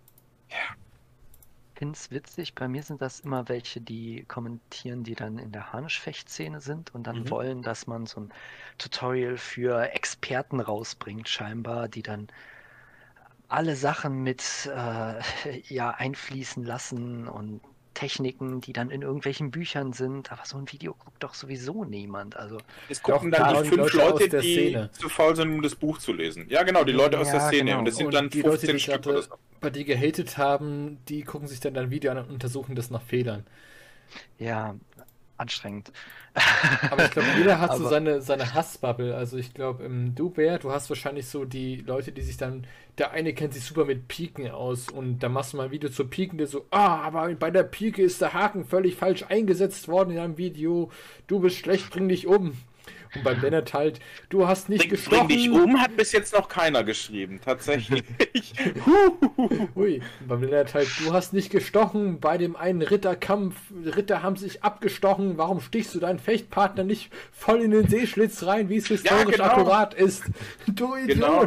finde es witzig. Bei mir sind das immer welche, die kommentieren, die dann in der Harnischfechtszene sind und dann Mhm. wollen, dass man so ein Tutorial für Experten rausbringt, scheinbar, die dann alle Sachen mit äh, ja, einfließen lassen und Techniken, die dann in irgendwelchen Büchern sind, aber so ein Video guckt doch sowieso niemand. Also Es gucken Doch, dann die fünf Leute aus Leute, der die Szene. zu faul sind, um das Buch zu lesen. Ja, genau, die Leute aus der Ja, Szene. genau. Und das sind Und dann die 15 Leute, die Stück oder so. bei dir gehatet haben, die gucken sich dann dein Video an und untersuchen das nach Fehlern. ja, anstrengend. Aber ich glaube, jeder hat so Aber- seine, seine Hassbubble. Also ich glaube, du, Bär, du hast wahrscheinlich so die Leute, die sich dann, der eine kennt sich super mit Piken aus und da machst du mal ein Video zur Piken, der so, ah, aber bei der Pike ist der Haken völlig falsch eingesetzt worden in einem Video. Du bist schlecht, bring dich um. Und beim Lennart halt, du hast nicht Bring, gestochen. bring dich um, hat bis jetzt noch keiner geschrieben, tatsächlich. Ui, und beim Lennart halt, du hast nicht gestochen bei dem einen Ritterkampf. Ritter haben sich abgestochen. Warum stichst du deinen Fechtpartner nicht voll in den Seeschlitz rein, wie es historisch genau. akkurat ist? Du Idiot! Genau.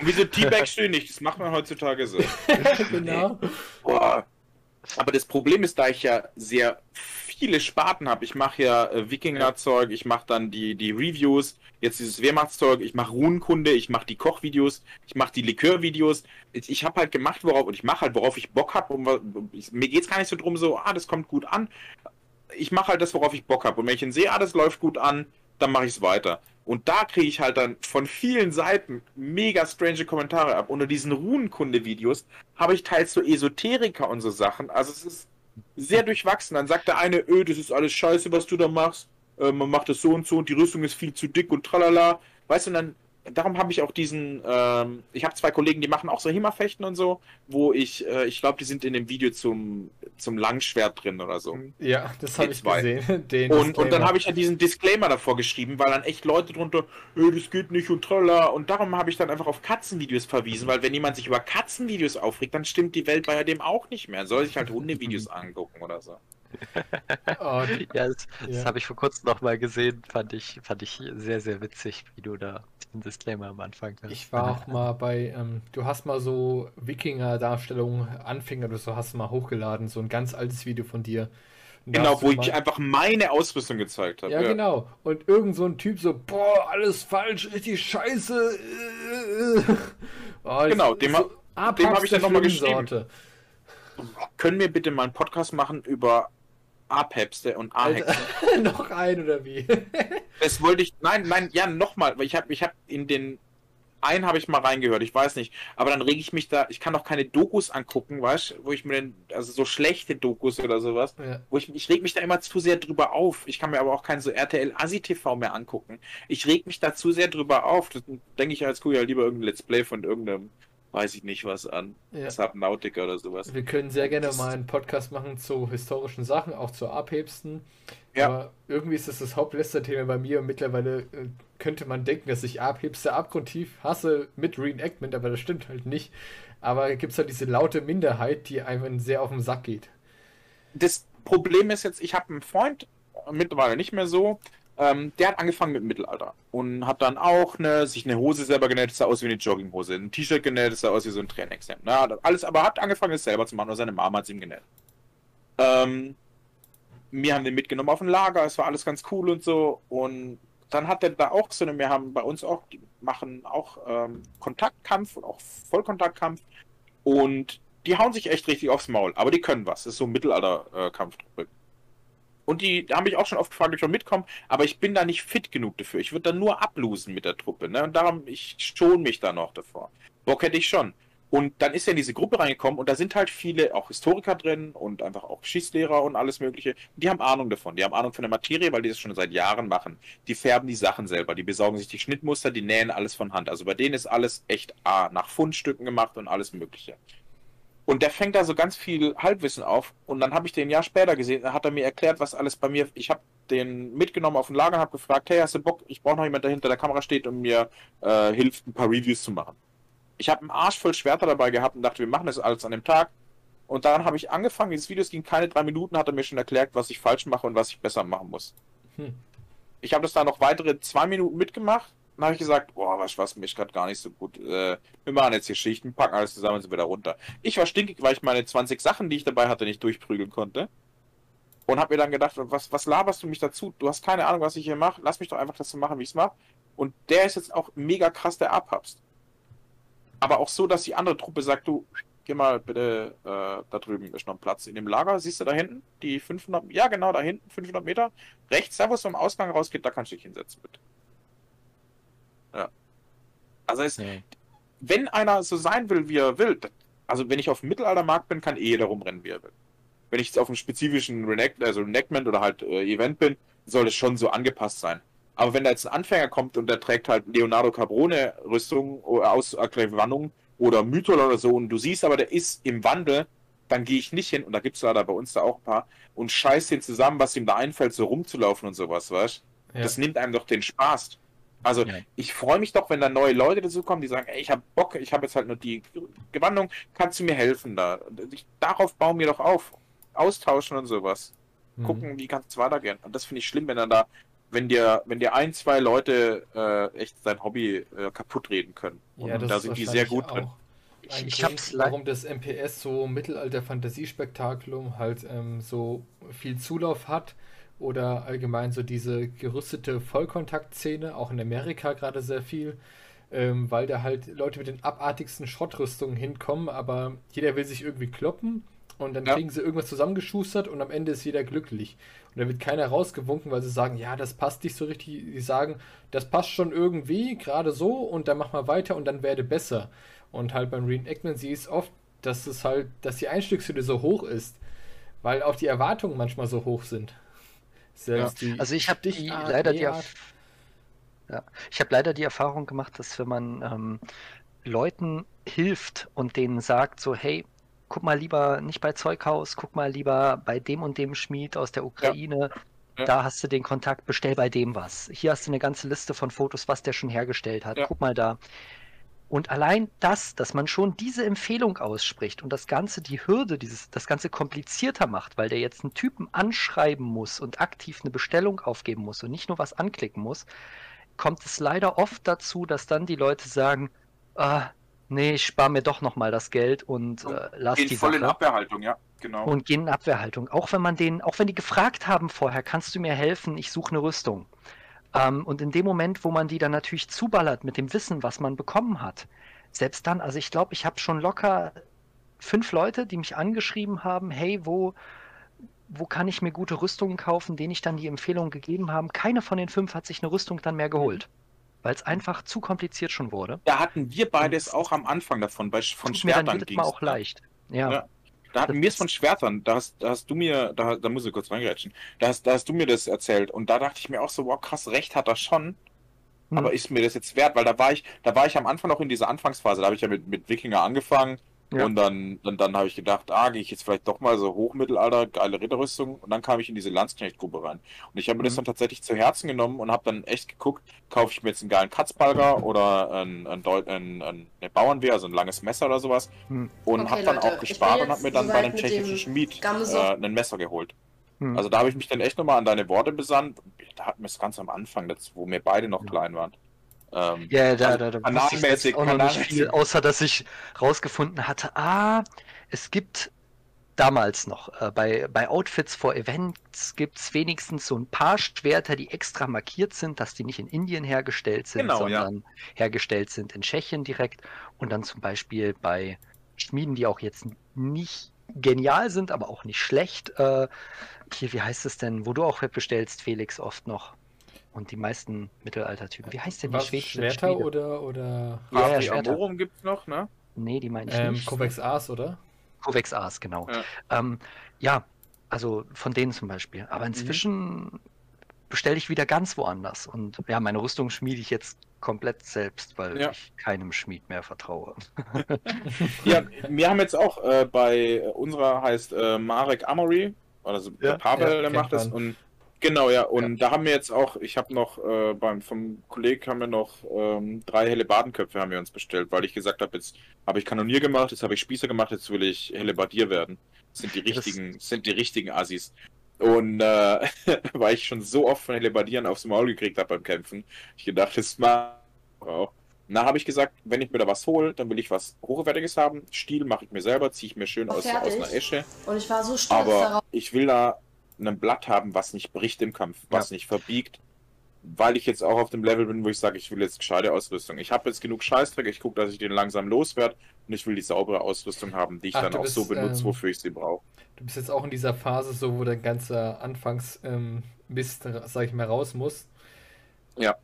Und wieso Teabagst du ihn nicht? Das macht man heutzutage so. genau. Boah. Aber das Problem ist, da ich ja sehr viele Sparten habe, ich mache ja äh, Wikinger-Zeug, ich mache dann die, die Reviews, jetzt dieses Wehrmachtszeug, ich mache Runenkunde, ich mache die Kochvideos, ich mache die Likörvideos. Ich, ich habe halt gemacht, worauf, und ich mache halt, worauf ich Bock habe. Mir geht's gar nicht so drum, so, ah, das kommt gut an. Ich mache halt das, worauf ich Bock habe. Und wenn ich dann sehe, ah, das läuft gut an, dann mache ich es weiter. Und da kriege ich halt dann von vielen Seiten mega strange Kommentare ab. Unter diesen Runenkunde-Videos habe ich teils so Esoteriker und so Sachen. Also es ist sehr durchwachsen. Dann sagt der eine, öh, das ist alles scheiße, was du da machst. Äh, man macht das so und so und die Rüstung ist viel zu dick und tralala. Weißt du, dann, darum habe ich auch diesen, ähm, ich habe zwei Kollegen, die machen auch so Himmerfechten und so, wo ich, äh, ich glaube, die sind in dem Video zum, zum Langschwert drin oder so. Ja, das habe ich zwei. gesehen. Den Und, und dann habe ich ja diesen Disclaimer davor geschrieben, weil dann echt Leute drunter, äh, das geht nicht und tralala. Und darum habe ich dann einfach auf Katzenvideos verwiesen, weil wenn jemand sich über Katzenvideos aufregt, dann stimmt die Welt bei dem auch nicht mehr. Soll sich halt Hundevideos angucken oder so. Oh, Ja, das, das Ja. habe ich vor kurzem noch mal gesehen, fand ich, fand ich sehr, sehr witzig, wie du da den Disclaimer am Anfang hast. ich war auch mal bei, ähm, du hast mal so Wikinger-Darstellungen, Anfänger oder so, hast du mal hochgeladen, so ein ganz altes Video von dir. Und Genau, wo mal- ich einfach meine Ausrüstung gezeigt habe. Ja, genau. Und irgend so ein Typ so, boah, alles falsch, richtig scheiße. Oh, Genau, das dem Apex dem hab ich dann der noch mal schlimmen geschrieben. Sorte. Können wir bitte mal einen Podcast machen über A-Päpste und A-Hexen? Noch ein oder wie? Das wollte ich. Nein, nein, ja, nochmal, weil ich habe ich hab in den. Einen habe ich mal reingehört, ich weiß nicht. Aber dann rege ich mich da. Ich kann doch keine Dokus angucken, weißt du, wo ich mir denn. Also so schlechte Dokus oder sowas. Ja. Wo ich, ich reg mich da immer zu sehr drüber auf. Ich kann mir aber auch kein so RTL Asi TV mehr angucken. Ich reg mich da zu sehr drüber auf. Das denke ich als ja lieber irgendein Let's Play von irgendeinem, weiß ich nicht was an. Ja. Subnautica oder sowas. Wir können sehr gerne Das- mal einen Podcast machen zu historischen Sachen, auch zu Abhebsten. Ja. Aber irgendwie ist das das Hauptlästerthema bei mir und mittlerweile äh, könnte man denken, dass ich Abhebste abgrundtief hasse mit Reenactment, aber das stimmt halt nicht. Aber gibt es halt diese laute Minderheit, die einem sehr auf den Sack geht. das Problem ist jetzt, ich habe einen Freund, mittlerweile nicht mehr so, ähm, der hat angefangen mit Mittelalter und hat dann auch eine, sich eine Hose selber genäht, sah aus wie eine Jogginghose, ein T-Shirt genäht, sah aus wie so ein Trainingshemd. Das alles, aber hat angefangen, es selber zu machen, oder seine Mama hat es ihm genäht. Ähm, wir haben den mitgenommen auf ein Lager, es war alles ganz cool und so und dann hat er da auch so eine, wir haben bei uns auch, die machen auch ähm, Kontaktkampf und auch Vollkontaktkampf und die hauen sich echt richtig aufs Maul, aber die können was. Das ist so ein Mittelalter-Kampftruppe. Und die, da habe ich auch schon oft gefragt, ob ich schon mitkomme, aber ich bin da nicht fit genug dafür. Ich würde dann nur ablosen mit der Truppe, ne? Und darum, ich schon mich da noch davor. Bock hätte ich schon. Und dann ist er in diese Gruppe reingekommen und da sind halt viele, auch Historiker drin und einfach auch Geschichtslehrer und alles Mögliche. Die haben Ahnung davon. Die haben Ahnung von der Materie, weil die das schon seit Jahren machen. Die färben die Sachen selber, die besorgen sich die Schnittmuster, die nähen alles von Hand. Also bei denen ist alles echt A, nach Fundstücken gemacht und alles Mögliche. Und der fängt da so ganz viel Halbwissen auf. Und dann habe ich den ein Jahr später gesehen, da hat er mir erklärt, was alles bei mir. Ich habe den mitgenommen auf ein Lager und habe gefragt, hey, hast du Bock? Ich brauche noch jemand, der hinter der Kamera steht und mir äh, hilft, ein paar Reviews zu machen. Ich habe einen Arsch voll Schwerter dabei gehabt und dachte, wir machen das alles an dem Tag. Und dann habe ich angefangen, dieses Video es ging keine drei Minuten, hat er mir schon erklärt, was ich falsch mache und was ich besser machen muss. Hm. Ich habe das dann noch weitere zwei Minuten mitgemacht. Dann habe ich gesagt, boah, was was mich gerade gar nicht so gut. Äh, wir machen jetzt hier Schichten, packen alles zusammen und sind wieder runter. Ich war stinkig, weil ich meine 20 Sachen, die ich dabei hatte, nicht durchprügeln konnte. Und habe mir dann gedacht, was, was laberst du mich dazu? Du hast keine Ahnung, was ich hier mache. Lass mich doch einfach das so machen, wie ich es mache. Und der ist jetzt auch mega krass der Abhabst. Aber auch so, dass die andere Truppe sagt, du, geh mal bitte, äh, da drüben ist noch ein Platz in dem Lager. Siehst du da hinten? Die 500, ja genau, da hinten, 500 Meter. Rechts, da wo es vom Ausgang rausgeht, da kannst du dich hinsetzen, bitte. Also es, Ja. wenn einer so sein will, wie er will, also wenn ich auf dem Mittelaltermarkt bin, kann eh jeder rumrennen, wie er will. Wenn ich jetzt auf einem spezifischen Reenact, also Reenactment oder halt äh, Event bin, soll es schon so angepasst sein. Aber wenn da jetzt ein Anfänger kommt und der trägt halt Leonardo Cabrone Rüstung oder aus Wandung oder Mythol oder so und du siehst aber, der ist im Wandel, dann gehe ich nicht hin, und da gibt es leider bei uns da auch ein paar, und scheiß den zusammen, was ihm da einfällt, so rumzulaufen und sowas, weißt Ja. Das nimmt einem doch den Spaß. Also Ja. ich freue mich doch, wenn da neue Leute dazu kommen, die sagen, ey, ich habe Bock, ich habe jetzt halt nur die Gewandung, kannst du mir helfen da? Ich, darauf bauen wir doch auf. Austauschen und sowas. Mhm. Gucken, wie kann es weitergehen. Und das finde ich schlimm, wenn dann da, wenn dir, wenn dir ein, zwei Leute äh, echt sein Hobby äh, kaputt reden können. Und Ja, das da ist sind die sehr wahrscheinlich gut drin. auch Ich, ein ich leider. warum das MPS so Mittelalter-Fantasiespektakulum halt ähm, so viel Zulauf hat oder allgemein so diese gerüstete Vollkontaktszene, auch in Amerika gerade sehr viel, ähm, weil da halt Leute mit den abartigsten Schrottrüstungen hinkommen, aber jeder will sich irgendwie kloppen und dann Ja. kriegen sie irgendwas zusammengeschustert und am Ende ist jeder glücklich. Und da wird keiner rausgewunken, weil sie sagen, ja, das passt nicht so richtig. Die sagen, das passt schon irgendwie, gerade so, und dann mach mal weiter und dann werde besser. Und halt beim Reenactment siehst oft, dass es halt, dass die Einstiegshürde so hoch ist, weil auch die Erwartungen manchmal so hoch sind. Selbst die Also ich habe die leider die, ja, ich habe leider die Erfahrung gemacht, dass wenn man ähm, Leuten hilft und denen sagt so, hey, guck mal lieber nicht bei Zeughaus, guck mal lieber bei dem und dem Schmied aus der Ukraine, Ja. da hast du den Kontakt, bestell bei dem was. Hier hast du eine ganze Liste von Fotos, was der schon hergestellt hat. Ja. Guck mal da. Und allein das, dass man schon diese Empfehlung ausspricht und das Ganze die Hürde, dieses, das Ganze komplizierter macht, weil der jetzt einen Typen anschreiben muss und aktiv eine Bestellung aufgeben muss und nicht nur was anklicken muss, kommt es leider oft dazu, dass dann die Leute sagen, ah, nee, ich spare mir doch nochmal das Geld und Und äh, lass Gehen die voll in Sache. Abwehrhaltung, ja, genau. Und gehen in Abwehrhaltung. Auch wenn man den, auch wenn die gefragt haben vorher, kannst du mir helfen, ich suche eine Rüstung. Ähm, und in dem Moment, wo man die dann natürlich zuballert mit dem Wissen, was man bekommen hat, selbst dann, also ich glaube, ich habe schon locker fünf Leute, die mich angeschrieben haben, hey, wo, wo kann ich mir gute Rüstungen kaufen, denen ich dann die Empfehlung gegeben habe. Keine von den fünf hat sich eine Rüstung dann mehr geholt, weil es einfach zu kompliziert schon wurde. da hatten wir beides auch am Anfang davon, bei, von Schwertern ging Mal auch leicht. Ja. Ja. Da hatten wir es von Schwertern, da hast, da hast du mir, da, da muss ich kurz reingerätschen, da hast, da hast du mir das erzählt. Und da dachte ich mir auch so, wow, krass, recht hat er schon, Hm. aber ist mir das jetzt wert, weil da war ich, da war ich am Anfang noch in dieser Anfangsphase, da habe ich ja mit, mit Wikinger angefangen Ja. und dann, dann, dann habe ich gedacht, ah, gehe ich jetzt vielleicht doch mal so Hochmittelalter, geile Ritterrüstung und dann kam ich in diese Landsknecht-Gruppe rein und ich habe mir das Mhm. dann tatsächlich zu Herzen genommen und habe dann echt geguckt, kaufe ich mir jetzt einen geilen Katzbalger oder ein, ein, ein, ein, eine Bauernwehr, also ein langes Messer oder sowas Hm. und Okay, habe dann Leute, auch gespart und habe mir dann bei mit tschechischen dem Schmied äh, ein Messer geholt. Hm. Also da habe ich mich dann echt nochmal an deine Worte besandt. Da hatten wir es ganz am Anfang, das, wo wir beide noch Ja. klein waren. Ähm, Ja, da, Also da, da wusste ich auch noch nicht viel, außer dass ich rausgefunden hatte, ah, es gibt damals noch, äh, bei, bei Outfits for Events gibt es wenigstens so ein paar Schwerter, die extra markiert sind, dass die nicht in Indien hergestellt sind, Genau, ja. sondern hergestellt sind in Tschechien direkt. Und dann zum Beispiel bei Schmieden, die auch jetzt nicht genial sind, aber auch nicht schlecht. Äh, hier, wie heißt es denn, wo du auch bestellst, Felix, oft noch. Und die meisten Mittelaltertypen. Wie heißt denn die Was, schwedische Schwerter oder, oder Ja, ja, Schwerter. Amorum gibt's noch, ne? Nee, die meine ich ähm, nicht. Covex Ars, oder? Covex Ars, genau. Ja. Ähm, ja, also von denen zum Beispiel. Aber inzwischen bestelle ich wieder ganz woanders. Und ja, meine Rüstung schmiede ich jetzt komplett selbst, weil Ja. ich keinem Schmied mehr vertraue. Ja, wir haben jetzt auch äh, bei unserer heißt äh, Marek Amory, also der Ja, Pavel, ja, der macht das. Und genau, ja, und da haben wir jetzt auch, ich habe noch äh, beim vom Kollegen haben wir noch ähm, drei helle Badenköpfe haben wir uns bestellt, weil ich gesagt habe, jetzt habe ich Kanonier gemacht, jetzt habe ich Spießer gemacht, jetzt will ich Hellebardier werden. Das sind die Ja, richtigen, das sind die richtigen Assis. Und äh, weil ich schon so oft von Hellebardieren aufs Maul gekriegt habe beim Kämpfen, ich gedacht, das mal auch. Na, habe ich gesagt, wenn ich mir da was hole, dann will ich was Hochwertiges haben. Stiel mache ich mir selber, ziehe ich mir schön War aus, aus einer Esche. Und ich war so stolz Aber darauf. ich will da ein Blatt haben, was nicht bricht im Kampf, was nicht verbiegt. weil ich jetzt auch auf dem Level bin, wo ich sage, ich will jetzt gescheite Ausrüstung. Ich habe jetzt genug Scheißdreck, ich gucke, dass ich den langsam loswerde und ich will die saubere Ausrüstung haben, die ich Ach, dann auch bist, so benutze, ähm, wofür ich sie brauche. Du bist jetzt auch in dieser Phase, so wo dein ganzer Anfangs ähm, Mist, sag ich mal, raus muss. Ja.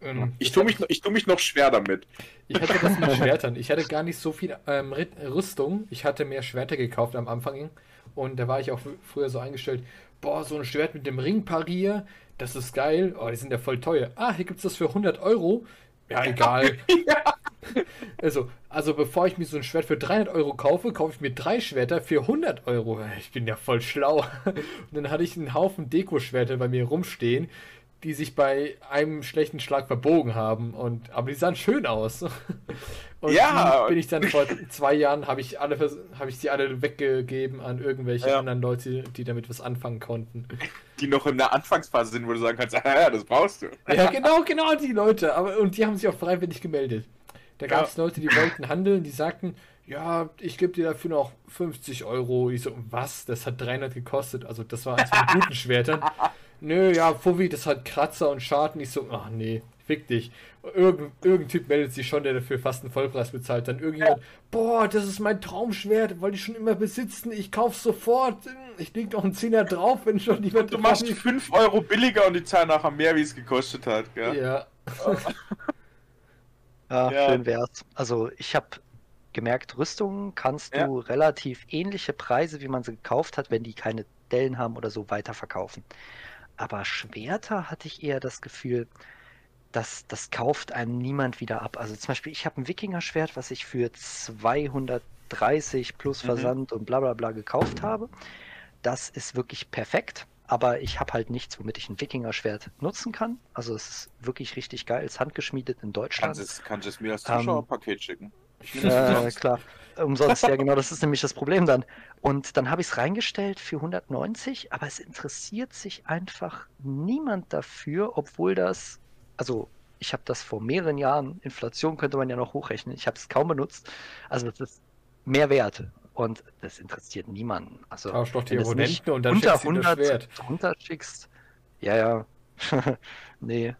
Ähm, Ich tue mich, ich tu mich noch schwer damit. Ich hatte das mit Schwertern. Ich hatte gar nicht so viel ähm, Rüstung. Ich hatte mehr Schwerter gekauft am Anfang. Und da war ich auch fr- früher so eingestellt, boah, so ein Schwert mit dem Ringparier, das ist geil. Oh, die sind ja voll teuer. Ah, hier gibt es das für 100 Euro. Ja, egal. Also, also bevor ich mir so ein Schwert für 300 Euro kaufe, kaufe ich mir drei Schwerter für 100 Euro. Ich bin ja voll schlau. Und dann hatte ich einen Haufen Deko-Schwerter bei mir rumstehen, die sich bei einem schlechten Schlag verbogen haben. Und, aber die sahen schön aus. Und Ja. bin ich dann vor zwei Jahren, habe ich, alle, habe ich die alle weggegeben an irgendwelche Ja. anderen Leute, die damit was anfangen konnten. Die noch in der Anfangsphase sind, wo du sagen kannst, ja, das brauchst du. Ja, genau, genau die Leute. Aber, und die haben sich auch freiwillig gemeldet. Da gab es Leute, die wollten handeln, die sagten, ja, ich gebe dir dafür noch 50 Euro. Ich so, was? Das hat 300 gekostet. Also das war eins von guten Schwertern. Nö, ja, Fuffi, das hat Kratzer und Schaden. Ich so, ach nee, fick dich. Irgend, irgendein Typ meldet sich schon, der dafür fast einen Vollpreis bezahlt. Dann irgendjemand, boah, das ist mein Traumschwert, wollte ich schon immer besitzen. Ich kauf's sofort. Ich leg noch einen Zehner drauf, wenn schon niemand Du machst 5 Euro billiger und die zahlen nachher mehr, wie es gekostet hat. Gell? Ja. Ja, Ja. schön wär's. Also ich habe gemerkt, Rüstungen kannst Ja. du relativ ähnliche Preise, wie man sie gekauft hat, wenn die keine Dellen haben oder so, weiterverkaufen. Aber Schwerter hatte ich eher das Gefühl, dass das kauft einem niemand wieder ab. Also zum Beispiel, ich habe ein Wikinger-Schwert, was ich für 230 plus Mhm. Versand und bla bla bla gekauft habe. Das ist wirklich perfekt. Aber ich habe halt nichts, womit ich ein Wikinger-Schwert nutzen kann. Also es ist wirklich richtig geil. Es ist handgeschmiedet in Deutschland. Kannst, es, kannst du es mir als Ähm, Zuschauerpaket schicken? Ich nehme das Äh, klar. Umsonst, ja genau, das ist nämlich das Problem dann. Und dann habe ich es reingestellt für 190, aber es interessiert sich einfach niemand dafür, obwohl das, also ich habe das vor mehreren Jahren, Inflation könnte man ja noch hochrechnen, ich habe es kaum benutzt, also das ist mehr wert und das interessiert niemanden. Also Tausch doch die Abonnenten und dann unter schickst du ihm das 100 Schwert. drunter schickst, ja, ja, nee,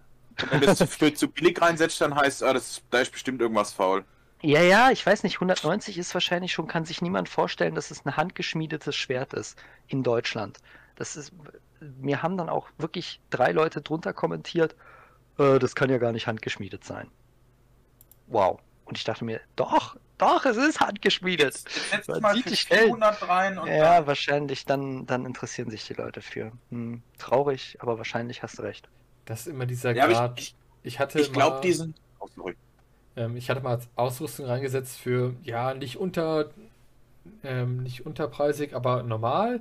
Wenn du es für zu billig reinsetzt, dann heißt ah, das, da ist bestimmt irgendwas faul. Ja, ja, ich weiß nicht, 190 ist wahrscheinlich schon, kann sich niemand vorstellen, dass es ein handgeschmiedetes Schwert ist in Deutschland. Das ist, mir haben dann auch wirklich drei Leute drunter kommentiert, äh, das kann ja gar nicht handgeschmiedet sein. Wow. Und ich dachte mir, doch, doch, es ist handgeschmiedet. setzt Man sieht die Stellen. rein Ja, wahrscheinlich, dann, dann interessieren sich die Leute für. Hm, traurig, aber wahrscheinlich hast du recht. Das ist immer dieser Ja, Grad. ich, Ich, ich, hatte ich glaube, mal, diesen. Ähm, ich hatte mal Ausrüstung reingesetzt für, ja, nicht unter, ähm, nicht unterpreisig, aber normal.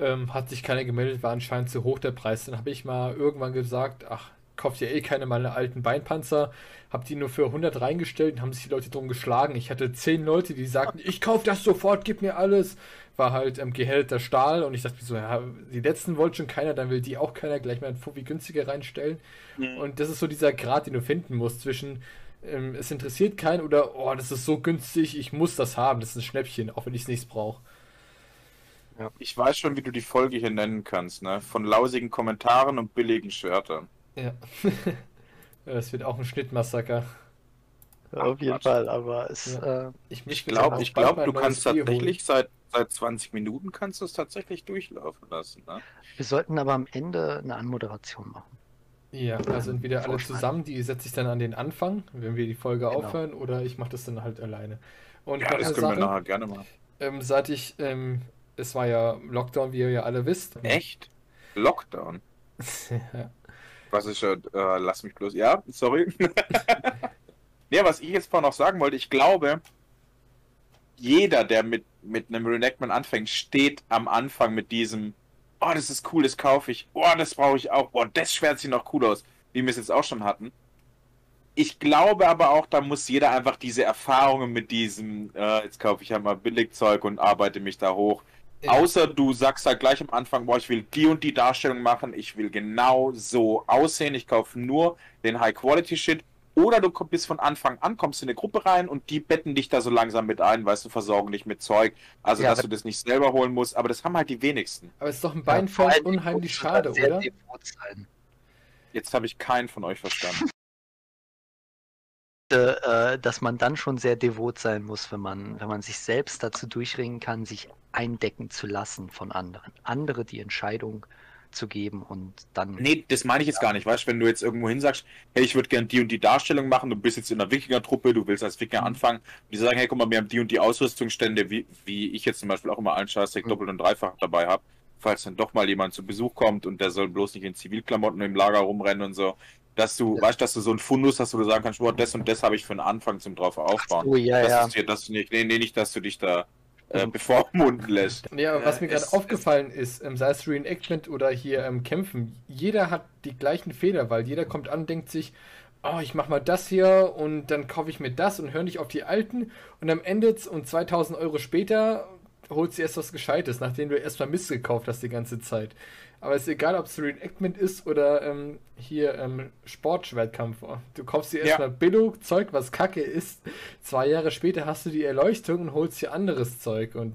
Ähm, hat sich keiner gemeldet, war anscheinend zu hoch der Preis. Dann habe ich mal irgendwann gesagt, ach, kauft ja eh keine meiner alten Beinpanzer. Hab die nur für 100 reingestellt und haben sich die Leute drum geschlagen. Ich hatte 10 Leute, die sagten, ich kauf das sofort, gib mir alles. War halt ähm, gehellter Stahl und ich dachte mir so, ja, die letzten wollte schon keiner, dann will die auch keiner gleich mal ein Fuffi günstiger reinstellen. Mhm. Und das ist so dieser Grad, den du finden musst zwischen ähm, es interessiert keinen oder oh, das ist so günstig, ich muss das haben, das ist ein Schnäppchen, auch wenn ich es nicht brauche. Ich weiß schon, wie du die Folge hier nennen kannst, ne? Von lausigen Kommentaren und billigen Schwertern. Ja. Es wird auch ein Schnittmassaker. Auf jeden Quatsch. Fall, aber es, Ja. äh, Ich glaube, ich bald glaub, du kannst Bier holen. tatsächlich seit, seit 20 Minuten kannst du es tatsächlich durchlaufen lassen, ne? wir sollten aber am Ende eine Anmoderation machen. Ja, also entweder alle zusammen, die setze ich dann an den Anfang, wenn wir die Folge Genau. aufhören, oder ich mache das dann halt alleine. Und Ja, das können wir Sache, nachher gerne machen. ähm, seit ich, ähm, es war ja Lockdown, wie ihr ja alle wisst. Echt? Lockdown? ja. Was ist ja, äh, lass mich bloß. Ja, sorry. ja, was ich jetzt vorhin noch sagen wollte, ich glaube, jeder, der mit, mit einem Reenactment anfängt, steht am Anfang mit diesem, oh, das ist cool, das kaufe ich, oh, das brauche ich auch, oh, das Schwert sieht noch cool aus, wie wir es jetzt auch schon hatten. Ich glaube aber auch, da muss jeder einfach diese Erfahrungen mit diesem, äh, jetzt kaufe ich ja mal Billigzeug und arbeite mich da hoch. Ja. Außer du sagst halt gleich am Anfang, boah, ich will die und die Darstellung machen, ich will genau so aussehen, ich kaufe nur den High-Quality-Shit. Oder du bist von Anfang an, kommst in eine Gruppe rein und die betten dich da so langsam mit ein, weißt du, versorgen dich mit Zeug. Also, Ja, dass du das nicht selber holen musst, aber das haben halt die wenigsten. Aber es ist doch ein Ja, allem, die unheimlich schade, sehr oder? devot sein. Jetzt habe ich keinen von euch verstanden. äh, dass man dann schon sehr devot sein muss, wenn man, wenn man sich selbst dazu durchringen kann, sich eindecken zu lassen von anderen. Andere die Entscheidung zu geben und dann. Nee, das meine ich jetzt gar nicht, weißt du, wenn du jetzt irgendwo hin sagst, hey, ich würde gerne die und die Darstellung machen, du bist jetzt in einer Wikinger-Truppe, du willst als Wikinger Mhm. anfangen, und die sagen, hey, guck mal, wir haben die und die Ausrüstungsstände, wie, wie ich jetzt zum Beispiel auch immer allen Scheißdreck Mhm. doppelt und dreifach dabei habe, falls dann doch mal jemand zu Besuch kommt und der soll bloß nicht in Zivilklamotten im Lager rumrennen und so, dass du, Ja. weißt, dass du so einen Fundus hast, wo du sagen kannst, boah, das und das habe ich für einen Anfang zum drauf aufbauen. Oh ja, das ja. ist dass du nicht, nee, nee, nicht, dass du dich da äh, Mhm. bevormunden lässt. Ja, aber was mir gerade aufgefallen ist, ähm, sei es Reenactment oder hier ähm, Kämpfen, jeder hat die gleichen Fehler, weil jeder kommt an und denkt sich, oh, ich mach mal das hier und dann kaufe ich mir das und höre nicht auf die alten und am Ende z- und 2000 Euro später holst du erst was Gescheites, nachdem du erstmal Mist gekauft hast die ganze Zeit. Aber es ist egal, ob es Reenactment ist oder ähm, hier ähm, Sportschwertkampf. Du kaufst dir Ja. erstmal billig Zeug, was kacke ist. Zwei Jahre später hast du die Erleuchtung und holst dir anderes Zeug und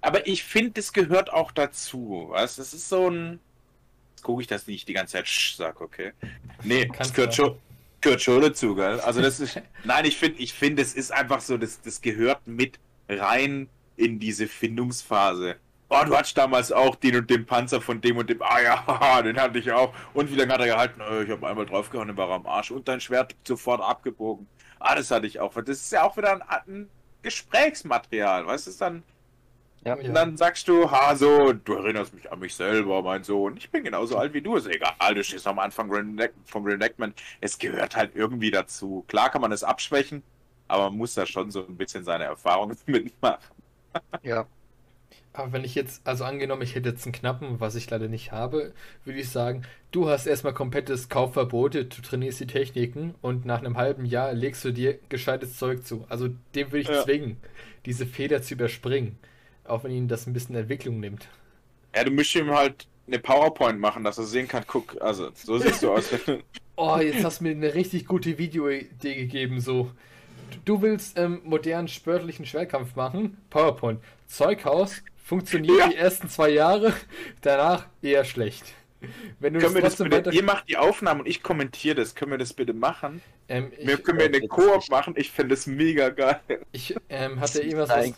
Aber ich finde, es gehört auch dazu. Weißt das ist so ein. Jetzt gucke ich das nicht die ganze Zeit sag, okay. Nee, das Kannst gehört du schon, gehört schon dazu, gell? Also das ist. Nein, ich finde, ich finde, es ist einfach so, das, das gehört mit rein in diese Findungsphase. Oh, du hattest damals auch den und den Panzer von dem und dem. Ah ja, den hatte ich auch. Und wie lange hat er gehalten? Äh, Ich habe einmal draufgehauen, dann war er am Arsch. Und dein Schwert sofort abgebogen. Ah, das hatte ich auch. Das ist ja auch wieder ein, ein Gesprächsmaterial. Weißt du, dann. Ja. Und dann sagst du, ha, so, du erinnerst mich an mich selber, mein Sohn. Ich bin genauso alt wie du. Ist egal, du stehst am Anfang vom Reenactment. Es gehört halt irgendwie dazu. Klar kann man es abschwächen, aber man muss da schon so ein bisschen seine Erfahrungen mitmachen. Ja. Aber wenn ich jetzt, also angenommen, ich hätte jetzt einen Knappen, was ich leider nicht habe, würde ich sagen, du hast erstmal komplettes Kaufverbot, du trainierst die Techniken und nach einem halben Jahr legst du dir gescheites Zeug zu. Also dem würde ich Ja. zwingen, diese Fehler zu überspringen. Auch wenn ihn das ein bisschen Entwicklung nimmt. Ja, du müsst ihm halt eine PowerPoint machen, dass er sehen kann, guck, also, so siehst du aus. Oh, jetzt hast du mir eine richtig gute Videoidee gegeben, so. Du willst ähm, modernen, sportlichen Schwertkampf machen? PowerPoint. Zeughaus funktioniert Ja. die ersten zwei Jahre, danach eher schlecht. Wenn du können wir das trotzdem bitte, weiter- ihr macht die Aufnahmen und ich kommentiere das. Können wir das bitte machen? Ähm, ich, Wir können wir eine das Koop machen. Ich finde das mega geil. ich ähm, hatte irgendwas, was,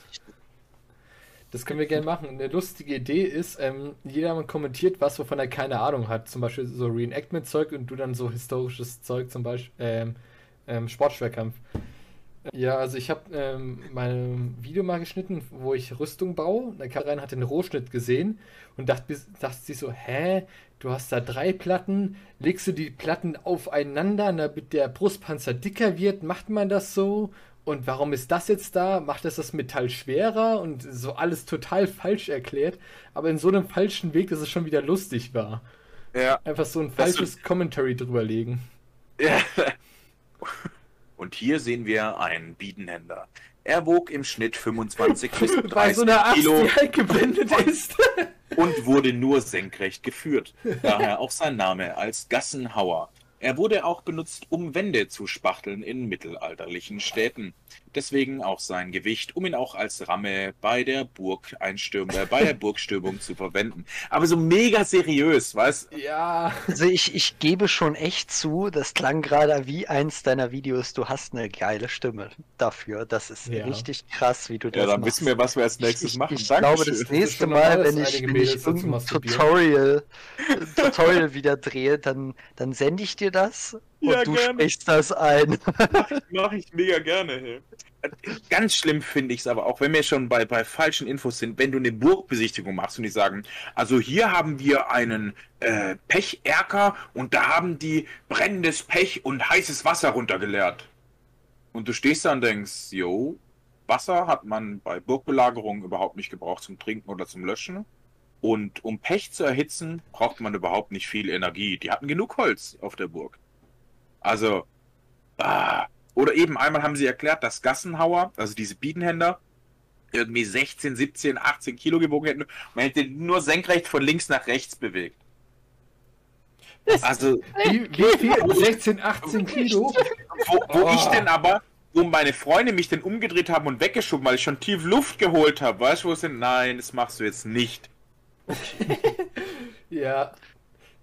das können wir gerne machen. Eine lustige Idee ist, ähm, jeder kommentiert was, wovon er keine Ahnung hat. Zum Beispiel so Reenactment-Zeug und du dann so historisches Zeug, zum Beispiel ähm, ähm, Sportschwerkampf. Ja, also ich habe ähm, mein Video mal geschnitten, wo ich Rüstung baue. Da kam rein, hat den Rohschnitt gesehen und dachte, dachte sich so, hä, du hast da drei Platten, legst du die Platten aufeinander, damit der Brustpanzer dicker wird? Macht man das so? Und warum ist das jetzt da? Macht das das Metall schwerer? Und so alles total falsch erklärt, aber in so einem falschen Weg, dass es schon wieder lustig war. Ja. Einfach so ein falsches Commentary drüberlegen. Ja. Und hier sehen wir einen Biedenhänder. Er wog im Schnitt 25 bis Bei so einer 30 Axt, Kilo die halt geblendet ist. und wurde nur senkrecht geführt. Daher auch sein Name als Gassenhauer. Er wurde auch benutzt, um Wände zu spachteln in mittelalterlichen Städten. Deswegen auch sein Gewicht, um ihn auch als Ramme bei der Burgeinstürmung, äh, bei der Burgstürmung zu verwenden. Aber so mega seriös, weißt Ja. Also ich, ich gebe schon echt zu, das klang gerade wie eins deiner Videos, du hast eine geile Stimme dafür. Das ist Ja. richtig krass, wie du das Ja, dann machst. wissen wir, was wir als nächstes ich, machen. ich glaube, das Dankeschön. nächste Mal, wenn ich, wenn ich irgendein. Tutorial, Tutorial wieder drehe, dann, dann sende ich dir das und Ja, du gerne. sprichst das ein. Mache ich mega gerne. Hey. Ganz schlimm finde ich es aber auch, wenn wir schon bei, bei falschen Infos sind, wenn du eine Burgbesichtigung machst und die sagen, also hier haben wir einen äh, Pecherker und da haben die brennendes Pech und heißes Wasser runtergeleert. Und du stehst da und denkst, jo, Wasser hat man bei Burgbelagerungen überhaupt nicht gebraucht zum Trinken oder zum Löschen. Und um Pech zu erhitzen, braucht man überhaupt nicht viel Energie. Die hatten genug Holz auf der Burg. Also, ah, oder eben einmal haben sie erklärt, dass Gassenhauer, also diese Biedenhänder, irgendwie 16, 17, 18 Kilo gewogen hätten. Man hätte den nur senkrecht von links nach rechts bewegt. Also, Wie, wie viel? 16, 18 Kilo? wo, wo Oh. ich denn aber, wo meine Freunde mich dann umgedreht haben und weggeschoben, weil ich schon tief Luft geholt habe, weißt du, wo es denn? Nein, das machst du jetzt nicht. Ja.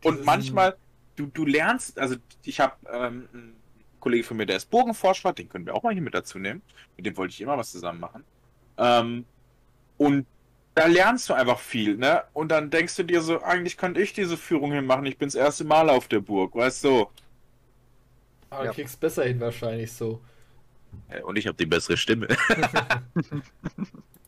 Und manchmal, du, du lernst, also ich habe ähm, einen Kollege von mir, der ist Burgenforscher, den können wir auch mal hier mit dazu nehmen. Mit dem wollte ich immer was zusammen machen. Ähm, und da lernst du einfach viel, ne? Und dann denkst du dir so, eigentlich könnte ich diese Führung hier machen. Ich bin das erste Mal auf der Burg, weißt du? Aber Ja. du kriegst besser hin wahrscheinlich so. Äh, Und ich habe die bessere Stimme.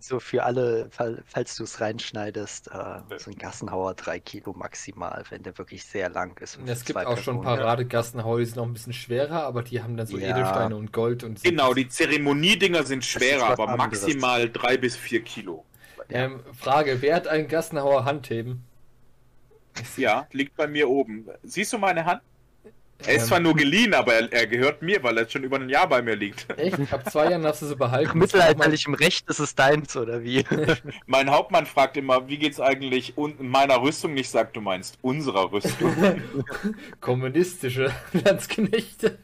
So für alle, fall- falls du es reinschneidest, äh, so ein Gassenhauer 3 Kilo maximal, wenn der wirklich sehr lang ist. und Es gibt auch schon Personen. Paradegassenhauer, die sind noch ein bisschen schwerer, aber die haben dann so Ja. Edelsteine und Gold und Genau, die Zeremoniedinger sind schwerer, aber anderes. maximal drei bis vier Kilo. Ähm, Frage, wer hat einen Gassenhauer Handheben? Ja, liegt bei mir oben. Siehst du meine Hand? Er ist Ähm, zwar nur geliehen, aber er, er gehört mir, weil er jetzt schon über ein Jahr bei mir liegt. Echt? Ab zwei Jahren hast du sie behalten. Mittelalterlichem Recht ist es deins, oder wie? Mein Hauptmann fragt immer, wie geht's eigentlich meiner Rüstung? Ich sag, du meinst unserer Rüstung. Kommunistische Landsknechte.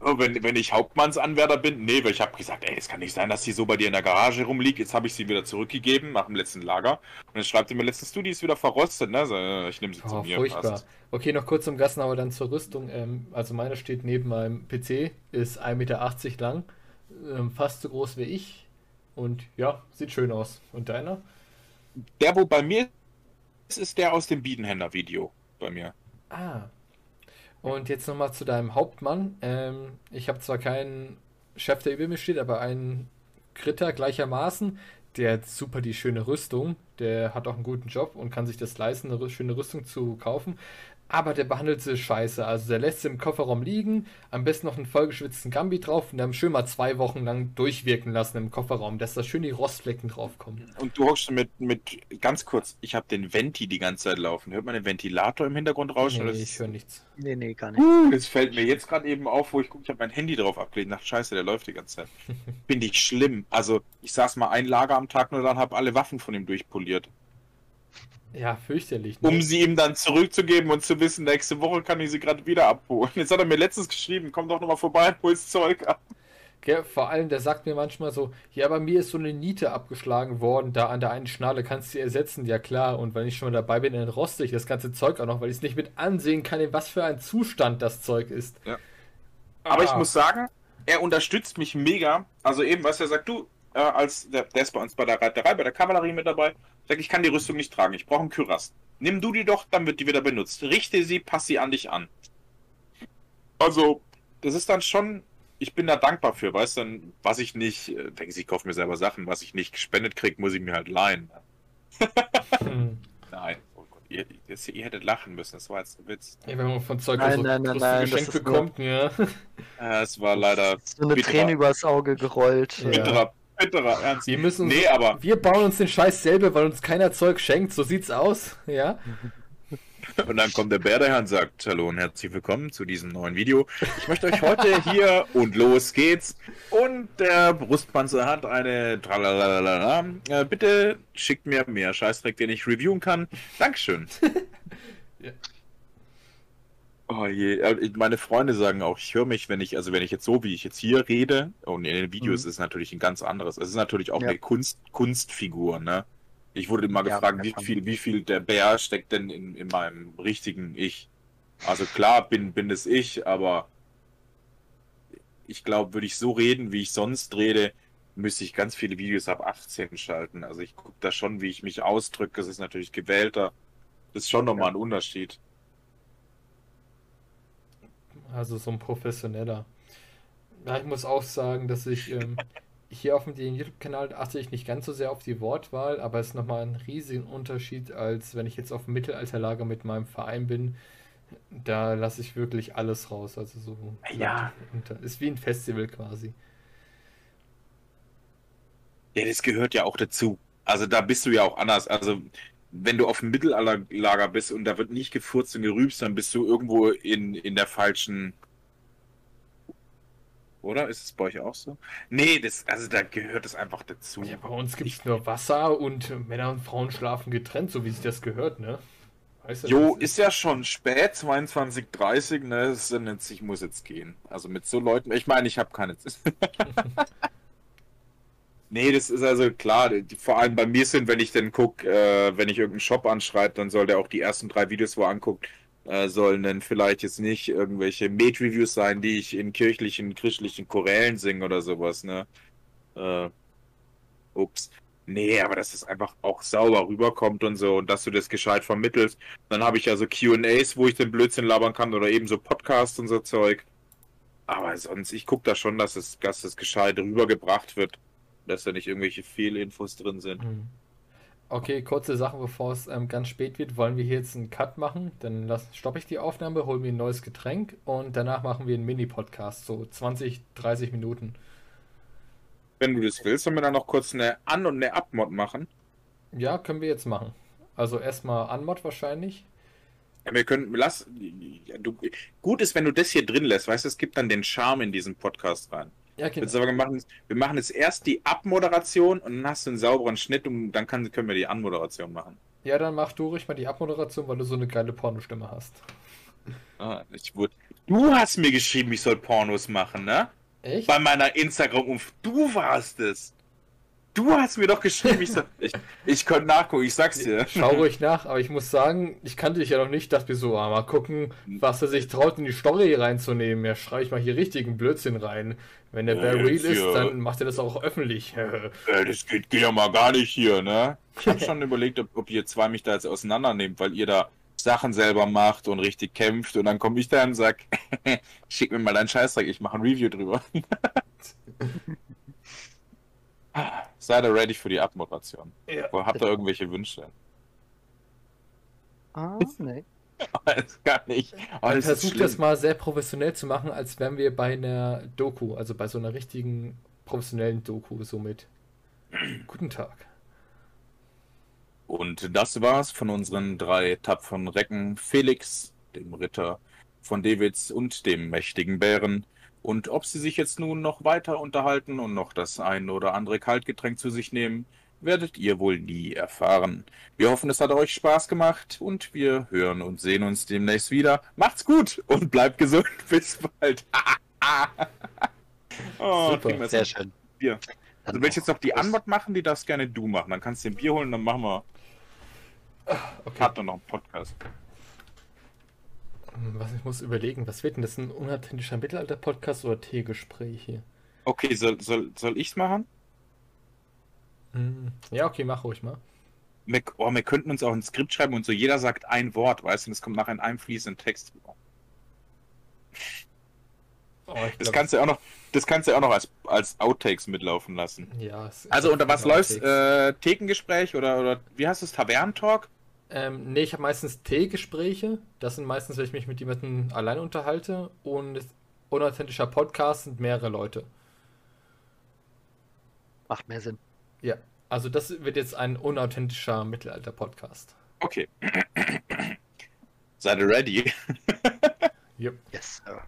Wenn, wenn ich Hauptmannsanwärter bin, nee, weil ich habe gesagt, ey, es kann nicht sein, dass die so bei dir in der Garage rumliegt. Jetzt habe ich sie wieder zurückgegeben nach dem letzten Lager. Und dann schreibt er mir letztens, du, die ist wieder verrostet, ne? So, ich nehme sie zu Oh, mir. furchtbar. passt. Okay, noch kurz zum Gassenhauer, dann zur Rüstung. Ähm, also meine steht neben meinem PC, ist 1,80 Meter lang, ähm, fast so groß wie ich. Und ja, sieht schön aus. Und deiner? Der, wo bei mir ist, ist der aus dem Biedenhändler-Video bei mir. Ah. Und jetzt nochmal zu deinem Hauptmann. Ähm, ich habe zwar keinen Chef, der über mir steht, aber einen Kritter gleichermaßen. Der hat super die schöne Rüstung. Der hat auch einen guten Job und kann sich das leisten, eine schöne Rüstung zu kaufen. Aber der behandelt sie scheiße. Also der lässt sie im Kofferraum liegen, am besten noch einen vollgeschwitzten Gambi drauf und dann schön mal zwei Wochen lang durchwirken lassen im Kofferraum, dass da schön die Rostflecken draufkommen. Und du hockst mit, mit, ganz kurz, ich habe den Venti die ganze Zeit laufen. Hört man den Ventilator im Hintergrund rauschen? Nee, oder ich höre nichts. nee, nee, gar nicht. Uh, das fällt mir jetzt gerade eben auf, wo ich gucke, ich habe mein Handy drauf abgelegt. Nach Scheiße, der läuft die ganze Zeit. Finde ich schlimm. Also, ich saß mal ein Lager am Tag nur dann habe alle Waffen von ihm durchpoliert. Ja, fürchterlich. ne? Um sie ihm dann zurückzugeben und zu wissen, nächste Woche kann ich sie gerade wieder abholen. Jetzt hat er mir letztens geschrieben, komm doch nochmal vorbei und hol's Zeug ab. Gell, vor allem, der sagt mir manchmal so, ja, bei mir ist so eine Niete abgeschlagen worden, da an der einen Schnalle kannst du sie ersetzen, ja klar. Und wenn ich schon mal dabei bin, dann roste ich das ganze Zeug auch noch, weil ich es nicht mit ansehen kann, in was für ein Zustand das Zeug ist. Ja. Aber ich Ah. muss sagen, er unterstützt mich mega. Also eben, was er sagt, du, äh, als der, der ist bei uns bei der Reiterei, bei der Kavallerie mit dabei, sagt, ich kann die Rüstung nicht tragen, ich brauche einen Kürast. Nimm du die doch, dann wird die wieder benutzt. Richte sie, pass sie an dich an. Also, das ist dann schon, ich bin da dankbar für, weißt du, dann, was ich nicht, äh, denke ich, ich kaufe mir selber Sachen, was ich nicht gespendet kriege, muss ich mir halt leihen. Hm. Nein, oh Gott, ihr, das, ihr hättet lachen müssen, das war jetzt ein Witz. Ja, wenn man von Zeug Nein, so nein, nein, nein, ist bekommt, ja. Äh, es war leider So eine bitterer. Träne übers Auge gerollt. Ja. Bitterer, Ernst. Wir müssen Nee, aber wir bauen uns den Scheiß selber, weil uns keiner Zeug schenkt, so sieht's aus, ja. Und dann kommt der Bär daher und sagt, hallo und herzlich willkommen zu diesem neuen Video. Ich möchte euch heute hier und los geht's. Und der Brustpanzer hat eine Tralalala. Äh, bitte schickt mir mehr Scheißdreck, den ich reviewen kann. Dankeschön. Ja. Oh je, äh, meine Freunde sagen auch, ich höre mich, wenn ich, also wenn ich jetzt so, wie ich jetzt hier rede, und in den Videos Mhm. ist es natürlich ein ganz anderes. Es ist natürlich auch Ja. eine Kunst, Kunstfigur, ne? Ich wurde immer Ja, gefragt, ja, wie viel, wie viel der Bär steckt denn in, in meinem richtigen Ich. Also klar, bin, bin es ich, aber ich glaube, würde ich so reden, wie ich sonst rede, müsste ich ganz viele Videos ab 18 schalten. Also ich gucke da schon, wie ich mich ausdrücke. Das ist natürlich gewählter. Das ist schon nochmal ein Unterschied. Also so ein professioneller. Ja, ich muss auch sagen, dass ich ähm, hier auf dem YouTube-Kanal achte ich nicht ganz so sehr auf die Wortwahl, aber es ist nochmal ein riesigen Unterschied, als wenn ich jetzt auf dem Mittelalterlager mit meinem Verein bin. Da lasse ich wirklich alles raus. Also so Ja. ist wie ein Festival quasi. Ja, das gehört ja auch dazu. Also da bist du ja auch anders. Also wenn du auf dem Mittelalterlager bist und da wird nicht gefurzt und gerübst, dann bist du irgendwo in, in der falschen. Oder? Ist es bei euch auch so? Nee, das, also da gehört es einfach dazu. Ja, bei uns gibt es nur Wasser und Männer und Frauen schlafen getrennt, so wie sich das gehört, ne? Weißt du, Jo, das ist ja schon spät, 22.30 ne? Es sind jetzt, ich muss jetzt gehen. Also mit so Leuten, ich meine, ich habe keine. Nee, das ist also klar. Vor allem bei mir sind, wenn ich dann gucke, äh, wenn ich irgendeinen Shop anschreibe, dann soll der auch die ersten drei Videos, wo er anguckt, äh, sollen dann vielleicht jetzt nicht irgendwelche Made-Reviews sein, die ich in kirchlichen, christlichen Chorälen singe oder sowas, ne? Äh, ups. Nee, aber dass es einfach auch sauber rüberkommt und so und dass du das gescheit vermittelst. Dann habe ich ja so QAs, wo ich den Blödsinn labern kann oder eben so Podcasts und so Zeug. Aber sonst, ich gucke da schon, dass es, dass es gescheit rübergebracht wird dass da nicht irgendwelche Fehlinfos drin sind. Hm. Okay, kurze Sache, bevor es ähm, ganz spät wird, wollen wir hier jetzt einen Cut machen. Dann stoppe ich die Aufnahme, hole mir ein neues Getränk und danach machen wir einen Mini-Podcast, so 20, 30 Minuten. Wenn du das willst, sollen wir dann noch kurz eine An- und eine Abmod machen? Ja, können wir jetzt machen. Also erstmal Anmod wahrscheinlich. Ja, wir können, lass, ja, du, gut ist, wenn du das hier drin lässt, weißt du, es gibt dann den Charme in diesen Podcast rein. Ja, genau. wir, machen, wir machen jetzt erst die Abmoderation und dann hast du einen sauberen Schnitt und dann kann, können wir die Anmoderation machen. Ja, dann mach du ruhig mal die Abmoderation, weil du so eine geile Pornostimme hast. Ah, ich wurde. Du hast mir geschrieben, ich soll Pornos machen, ne? Echt? Bei meiner Instagram-Umf. Du warst es. Du hast mir doch geschrieben, ich, ich, ich könnte nachgucken, ich sag's dir. Schau ruhig nach, aber ich muss sagen, ich kannte dich ja noch nicht, dachte mir so, ah, mal gucken, was er sich traut, in die Story reinzunehmen. Ja, schreibe ich mal hier richtigen Blödsinn rein. Wenn der Bear real ist, dann macht er das auch öffentlich. äh, das geht, geht, ja mal gar nicht hier, ne? Ich hab schon überlegt, ob, ob ihr zwei mich da jetzt auseinandernehmt, weil ihr da Sachen selber macht und richtig kämpft und dann komme ich da und sag, schick mir mal deinen Scheißdreck, ich mache ein Review drüber. Seid ihr ready für die Abmoderation? Ja. Habt ihr irgendwelche Wünsche? Ah, nee. Nicht. Oh, versucht das mal sehr professionell zu machen, als wären wir bei einer Doku, also bei so einer richtigen professionellen Doku, somit. Guten Tag. Und das war's von unseren drei tapferen Recken: Felix, dem Ritter von Davids und dem mächtigen Bären. Und ob sie sich jetzt nun noch weiter unterhalten und noch das ein oder andere Kaltgetränk zu sich nehmen, werdet ihr wohl nie erfahren. Wir hoffen, es hat euch Spaß gemacht und wir hören und sehen uns demnächst wieder. Macht's gut und bleibt gesund. Bis bald. oh, Super, sehr schön. Bier. Also willst du jetzt noch die Antwort machen, die darfst gerne du machen. Dann kannst du den Bier holen, dann machen wir. Okay. Hat noch einen Podcast. Was ich muss überlegen, was wird denn das ein unauthentischer Mittelalter-Podcast oder Teegespräch hier? Okay, soll, soll, soll ich's machen? Hm, ja, okay, mach ruhig mal. Wir, oh, wir könnten uns auch ein Skript schreiben und so jeder sagt ein Wort, weißt du, und es kommt nachher in einem fließenden Text. Oh, das kannst du auch noch, das kannst du auch noch als, als Outtakes mitlaufen lassen. Ja. Also unter was läuft äh, Thekengespräch oder, oder wie heißt es Tavernentalk? Ähm, nee, ich habe meistens T-Gespräche. Das sind meistens, wenn ich mich mit jemandem allein unterhalte. Und unauthentischer Podcast sind mehrere Leute. Macht mehr Sinn. Ja, also das wird jetzt ein unauthentischer Mittelalter-Podcast. Okay. Seid ihr ready? yep. Yes, Sir.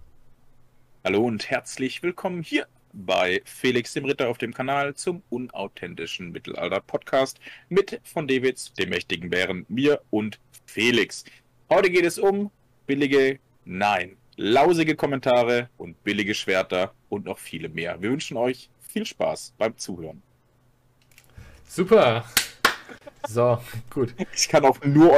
Hallo und herzlich willkommen hier bei Felix dem Ritter auf dem Kanal zum unauthentischen Mittelalter-Podcast mit von Davids, dem mächtigen Bären, mir und Felix. Heute geht es um billige, nein, lausige Kommentare und billige Schwerter und noch viele mehr. Wir wünschen euch viel Spaß beim Zuhören. Super. So, gut. Ich kann auch nur euer